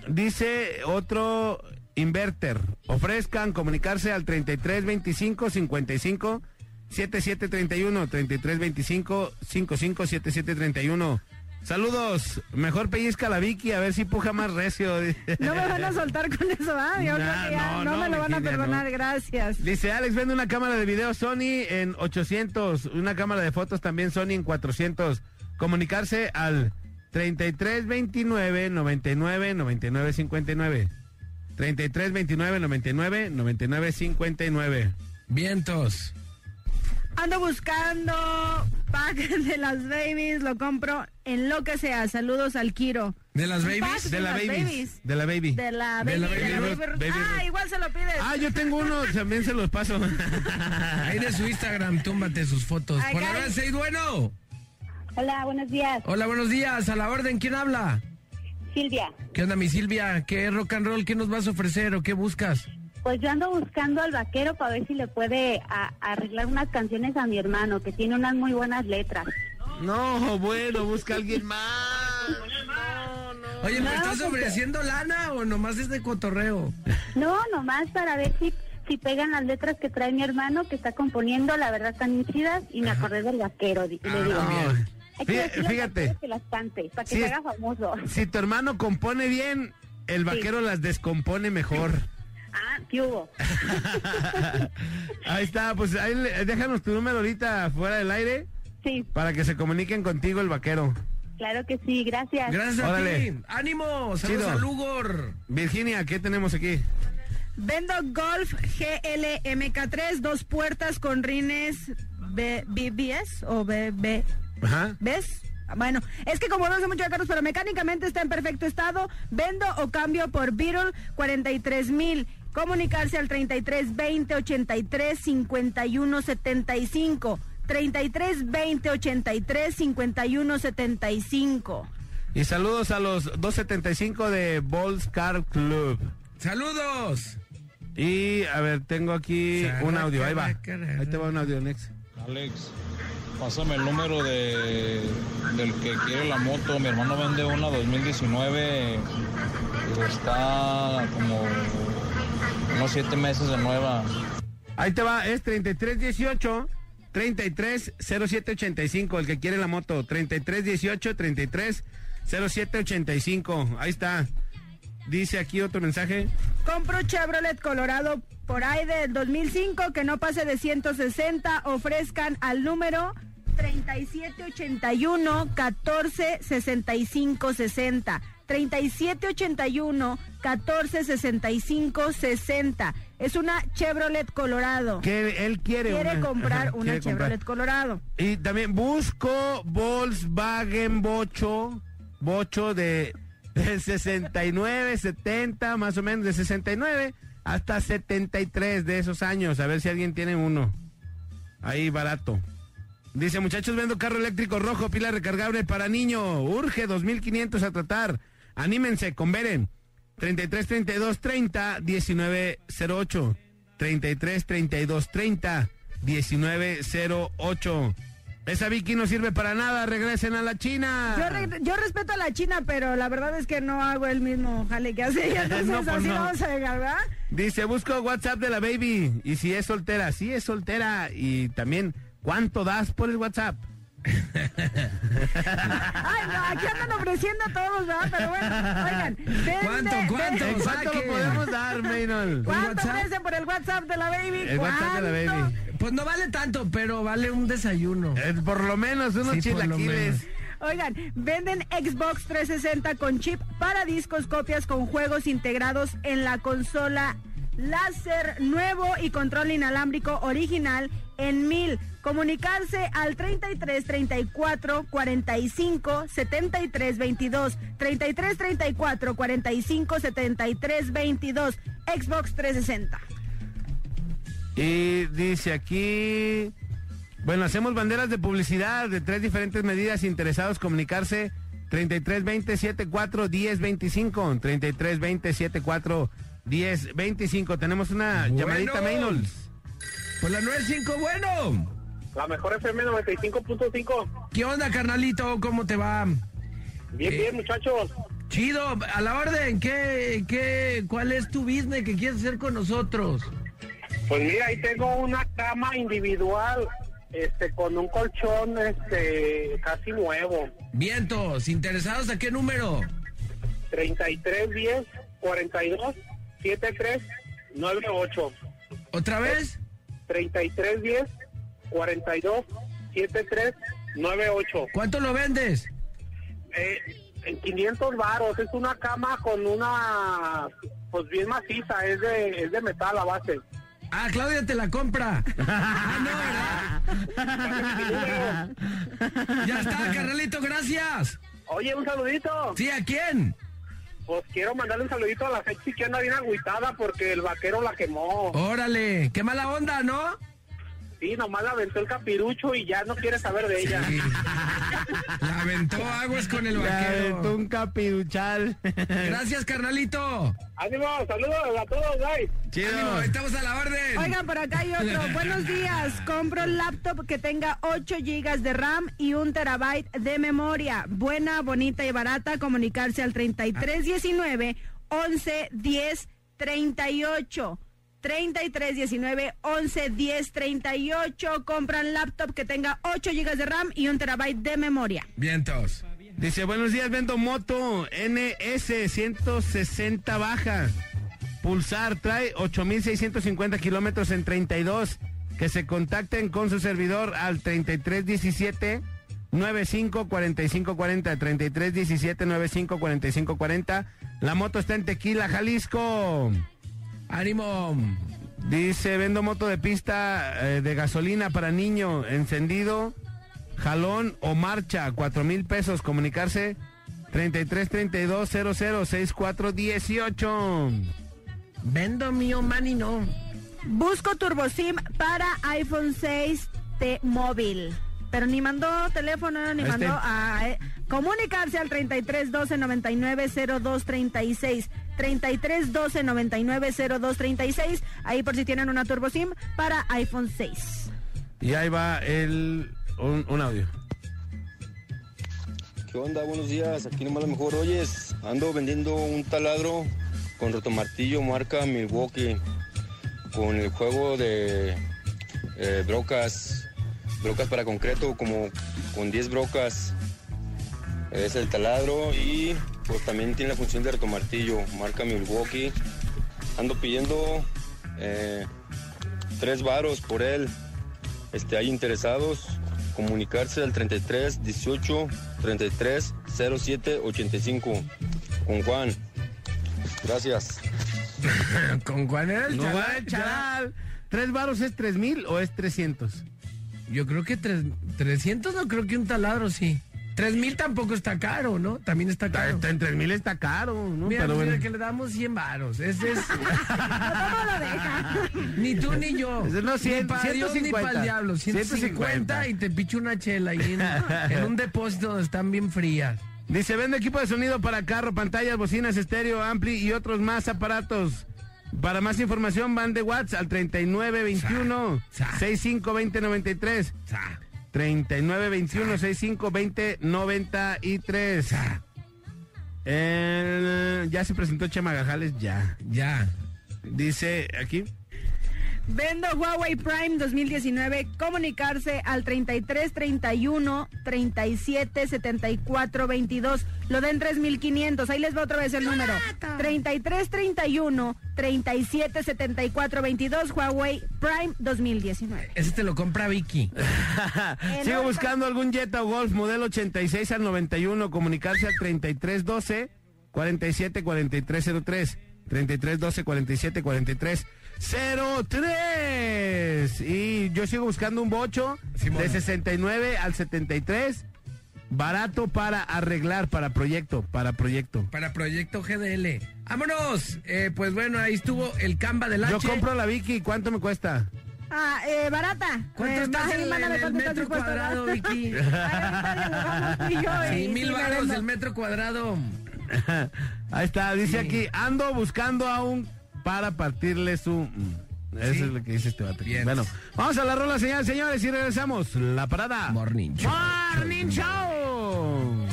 Dice otro inverter. Ofrezcan comunicarse al 3325 55 7731 3325 55 7731. Saludos, mejor pellizca la Vicky a ver si puja más recio. No me van a soltar con eso, ¿ah? Yo creo Nah, que ya no, no, no, me lo van a perdonar, no. gracias. Dice Alex, vende una cámara de video Sony en 800, una cámara de fotos también Sony en 400. Comunicarse al 3329 99 99 59. 3329 99 99 59. Vientos. Ando buscando pack de las babies, lo compro en lo que sea. Saludos al Kiro. ¿De las babies? De la las babies. De la baby. De la De baby. de la baby ah, igual se lo pides. Ah, yo tengo uno, también se los paso. Ahí de su Instagram, túmbate sus fotos. Por la hora seis, bueno. Hola, buenos días. Hola, buenos días. A la orden, ¿quién habla? Silvia. ¿Qué onda, mi Silvia? ¿Qué rock and roll? ¿Qué nos vas a ofrecer o qué buscas? Pues yo ando buscando al vaquero para ver si le puede a- arreglar unas canciones a mi hermano, que tiene unas muy buenas letras. No, bueno, busca a alguien más. No, no. Oye, ¿me No, estás pues, ofreciendo lana o nomás es de cotorreo? No, nomás para ver si, si pegan las letras que trae mi hermano, que está componiendo, la verdad están chidas, y me acordé del vaquero. le Ah, digo, bien. hay que fíjate. que las cante, para que Sí. se haga famoso. Si tu hermano compone bien, el vaquero las descompone mejor. Ah, ¿qué hubo? Ahí está, pues ahí le- déjanos tu número ahorita fuera del aire Sí, para que se comuniquen contigo el vaquero. claro que sí, gracias. Gracias a Órale. ti. ¡Ánimo! ¡Saludos Chido. a Lugor! Virginia, ¿qué tenemos aquí? Vendo Golf GL MK3, dos puertas con rines B- BBS o BB. Ajá. ¿Ves? Bueno, es que como no sé mucho de carros, pero mecánicamente está en perfecto estado, vendo o cambio por Beetle 43 mil. Comunicarse al 33 20 83 51 75. 33 20 83 51 75. Y saludos a los 275 de Balls Car Club. ¡Saludos! Y a ver, tengo aquí un audio, ahí va. Ahí te va un audio, Nex. Alex, pásame el número de, del que quiere la moto. Mi hermano vende una 2019 y está como unos siete meses de nueva. Ahí te va, es 3318 330785, el que quiere la moto. 3318 330785. Ahí está. Dice aquí otro mensaje. Compro Chevrolet Colorado por ahí del 2005 que no pase de 160. Ofrezcan al número 3781 14 65 60. 3781 14 65 60. Es una Chevrolet Colorado. Que él quiere, Quiere una- comprar ajá, una quiere comprar. Chevrolet Colorado. Y también busco Volkswagen Bocho, Bocho de, de 69, 70, más o menos, de 69 hasta 73 de esos años. A ver si alguien tiene uno. Ahí barato. Dice, muchachos, vendo carro eléctrico rojo, pila recargable para niño. Urge 2500 a tratar. Anímense, converen. 33 32 30 19 08. 33 32 30 1908. Esa Vicky no sirve para nada, regresen a la China. Yo, re- yo respeto a la China, pero la verdad es que no hago el mismo jale que hace ella. Entonces No, pues así no. vamos a dejar, ¿verdad? Dice, busco WhatsApp de la baby. Y si es soltera, sí es soltera. Y también, ¿cuánto das por el WhatsApp? Ay, no, aquí andan ofreciendo a todos, ¿verdad? Pero bueno, oigan. vende- ¿Cuánto, cuánto? ¿En cuánto lo podemos dar, Maynol? ¿Cuánto ofrecen por el WhatsApp de la baby? El WhatsApp de la ¿Cuánto? baby. Pues no vale tanto, pero vale un desayuno. Eh, por lo menos unos Sí, chilaquiles. Oigan, venden Xbox 360 con chip para discos, copias con juegos integrados en la consola láser nuevo y control inalámbrico original en mil. Comunicarse al 33 34 45 73 22. 33 34 45 73 22. Xbox 360. Y dice aquí, bueno, hacemos banderas de publicidad de tres diferentes medidas. Interesados comunicarse 3320 74 1025 3320 74 1025. Tenemos una Bueno. llamadita Maynolds. Pues la 95, bueno. La mejor FM 95.5. ¿Qué onda, carnalito? ¿Cómo te va? Bien, Eh. bien, muchachos. Chido, a la orden, ¿qué, qué, ¿cuál es tu business que quieres hacer con nosotros? Pues mira, ahí tengo una cama individual, este, con un colchón, este, casi nuevo. Vientos, ¿interesados a qué número? 33 10 42 73 98. ¿Otra vez? 33 10 42 73 98. ¿Cuánto lo vendes? Eh, en 500 varos, es una cama con una, pues bien maciza, es de, es de metal a base. Ah, Claudia te la compra. ah, no, ¿verdad? ya está, carnalito, gracias. Oye, un saludito. ¿Sí, a quién? Pues quiero mandarle un saludito a la Sexy que anda bien agüitada porque el vaquero la quemó. Órale, qué mala onda, ¿no? Sí, nomás la aventó el capirucho y ya no quiere saber de ella. La aventó aguas con el Le aventó vaquero. un capiruchal. Gracias, carnalito. Ánimo, saludos a todos, guys. Chido. Ánimo, estamos a la orden. Oigan, por acá hay otro. Buenos días. Compro un laptop que tenga 8 gigas de RAM y un terabyte de memoria. Buena, bonita y barata. Comunicarse al 3319 11 10 38. 3319 11 10 38. Compran laptop que tenga 8 gigas de RAM y un terabyte de memoria. Vientos. Dice, buenos días, vendo moto NS 160 baja. Pulsar trae 8.650 kilómetros en 32. Que se contacten con su servidor al 3317 95 45 40 33 17 95 45 40 la moto está en Tequila, Jalisco. Ánimo. Dice, vendo moto de pista eh, de gasolina para niño, encendido, jalón o marcha, cuatro mil pesos, comunicarse 33 32 00 64 18. Vendo mío, man y no. Busco TurboSIM para iPhone 6 T móvil. Pero ni mandó teléfono, ni Este. mandó a eh, comunicarse al 33 12 99 02 36. 33 12 99 02 36. Ahí por si tienen una TurboSIM para iPhone 6. Y ahí va el un, un audio. ¿Qué onda? Buenos días. Aquí nomás lo mejor. Oyes, ando vendiendo un taladro con rotomartillo marca Milwaukee con el juego de eh, brocas, brocas para concreto, como con 10 brocas. Es el taladro y pues también tiene la función de rotomartillo, marca Milwaukee. Ando pidiendo eh, tres varos por él. Este, hay interesados, comunicarse al 33 18 33 07 85 con Juan. Gracias. ¿Con cuál era el No charal. ¿Tres varos es tres mil o es 300? Yo creo que tres, 300 no creo que un taladro sí. 3000 tampoco está caro, ¿no? También está caro. Está en tres mil está caro, ¿no? Mira, Pero pues, mira bueno. que le damos 100 varos. Ese es. Ni tú ni yo. Ese no, ni cien- para Dios ni 150. para el diablo. 150, 150 y te picho una chela ahí en, en un depósito donde están bien frías. Dice, vende equipo de sonido para carro, pantallas, bocinas, estéreo, ampli y otros más aparatos. Para más información van de WhatsApp al 3921 652093. 3921 652093. Eh, ya se presentó Chema Gajales, ya. Ya. Dice aquí. Vendo Huawei Prime 2019. Comunicarse al 33 31 37 74 22. Lo den 3500. Ahí les va otra vez el número. 33 31 37 74 22. Huawei Prime 2019. Ese te lo compra Vicky. Sigo buscando algún Jetta o Golf modelo 86 al 91. Comunicarse al 3312 47 4303. 3312 47 43 03. Y yo sigo buscando un bocho de 69 al 73. Barato para arreglar, para proyecto, para proyecto. Para proyecto GDL. ¡Vámonos! Eh, pues bueno, ahí estuvo el Canva del H. Yo compro la Vicky, ¿cuánto me cuesta? Ah, eh, barata. ¿Cuánto Eh, estás en, el metro cuadrado. Vicky? Sí, mil vendo. el metro cuadrado. Ahí está, dice aquí, ando buscando a un para partirle su... mm, Eso Sí. es lo que dice este vato. Bueno, vamos a la rola, señores, señores, y regresamos. La parada. Morning Show. Morning Show.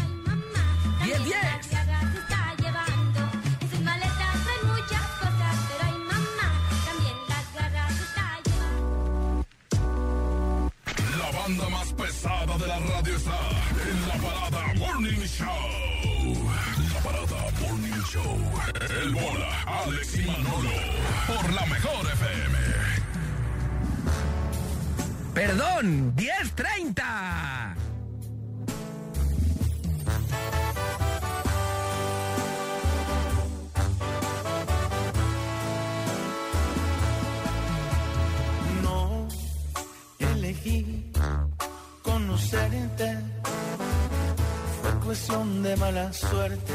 10, 10. está llevando. En sus maletas trae muchas cosas, pero hay mamá, también las garras está llevando. La banda más pesada de la radio está en la parada Morning Show. Show. El bola, Alex y Manolo. Por la mejor FM. Perdón, 10.30. No elegí conocerte, fue cuestión de mala suerte,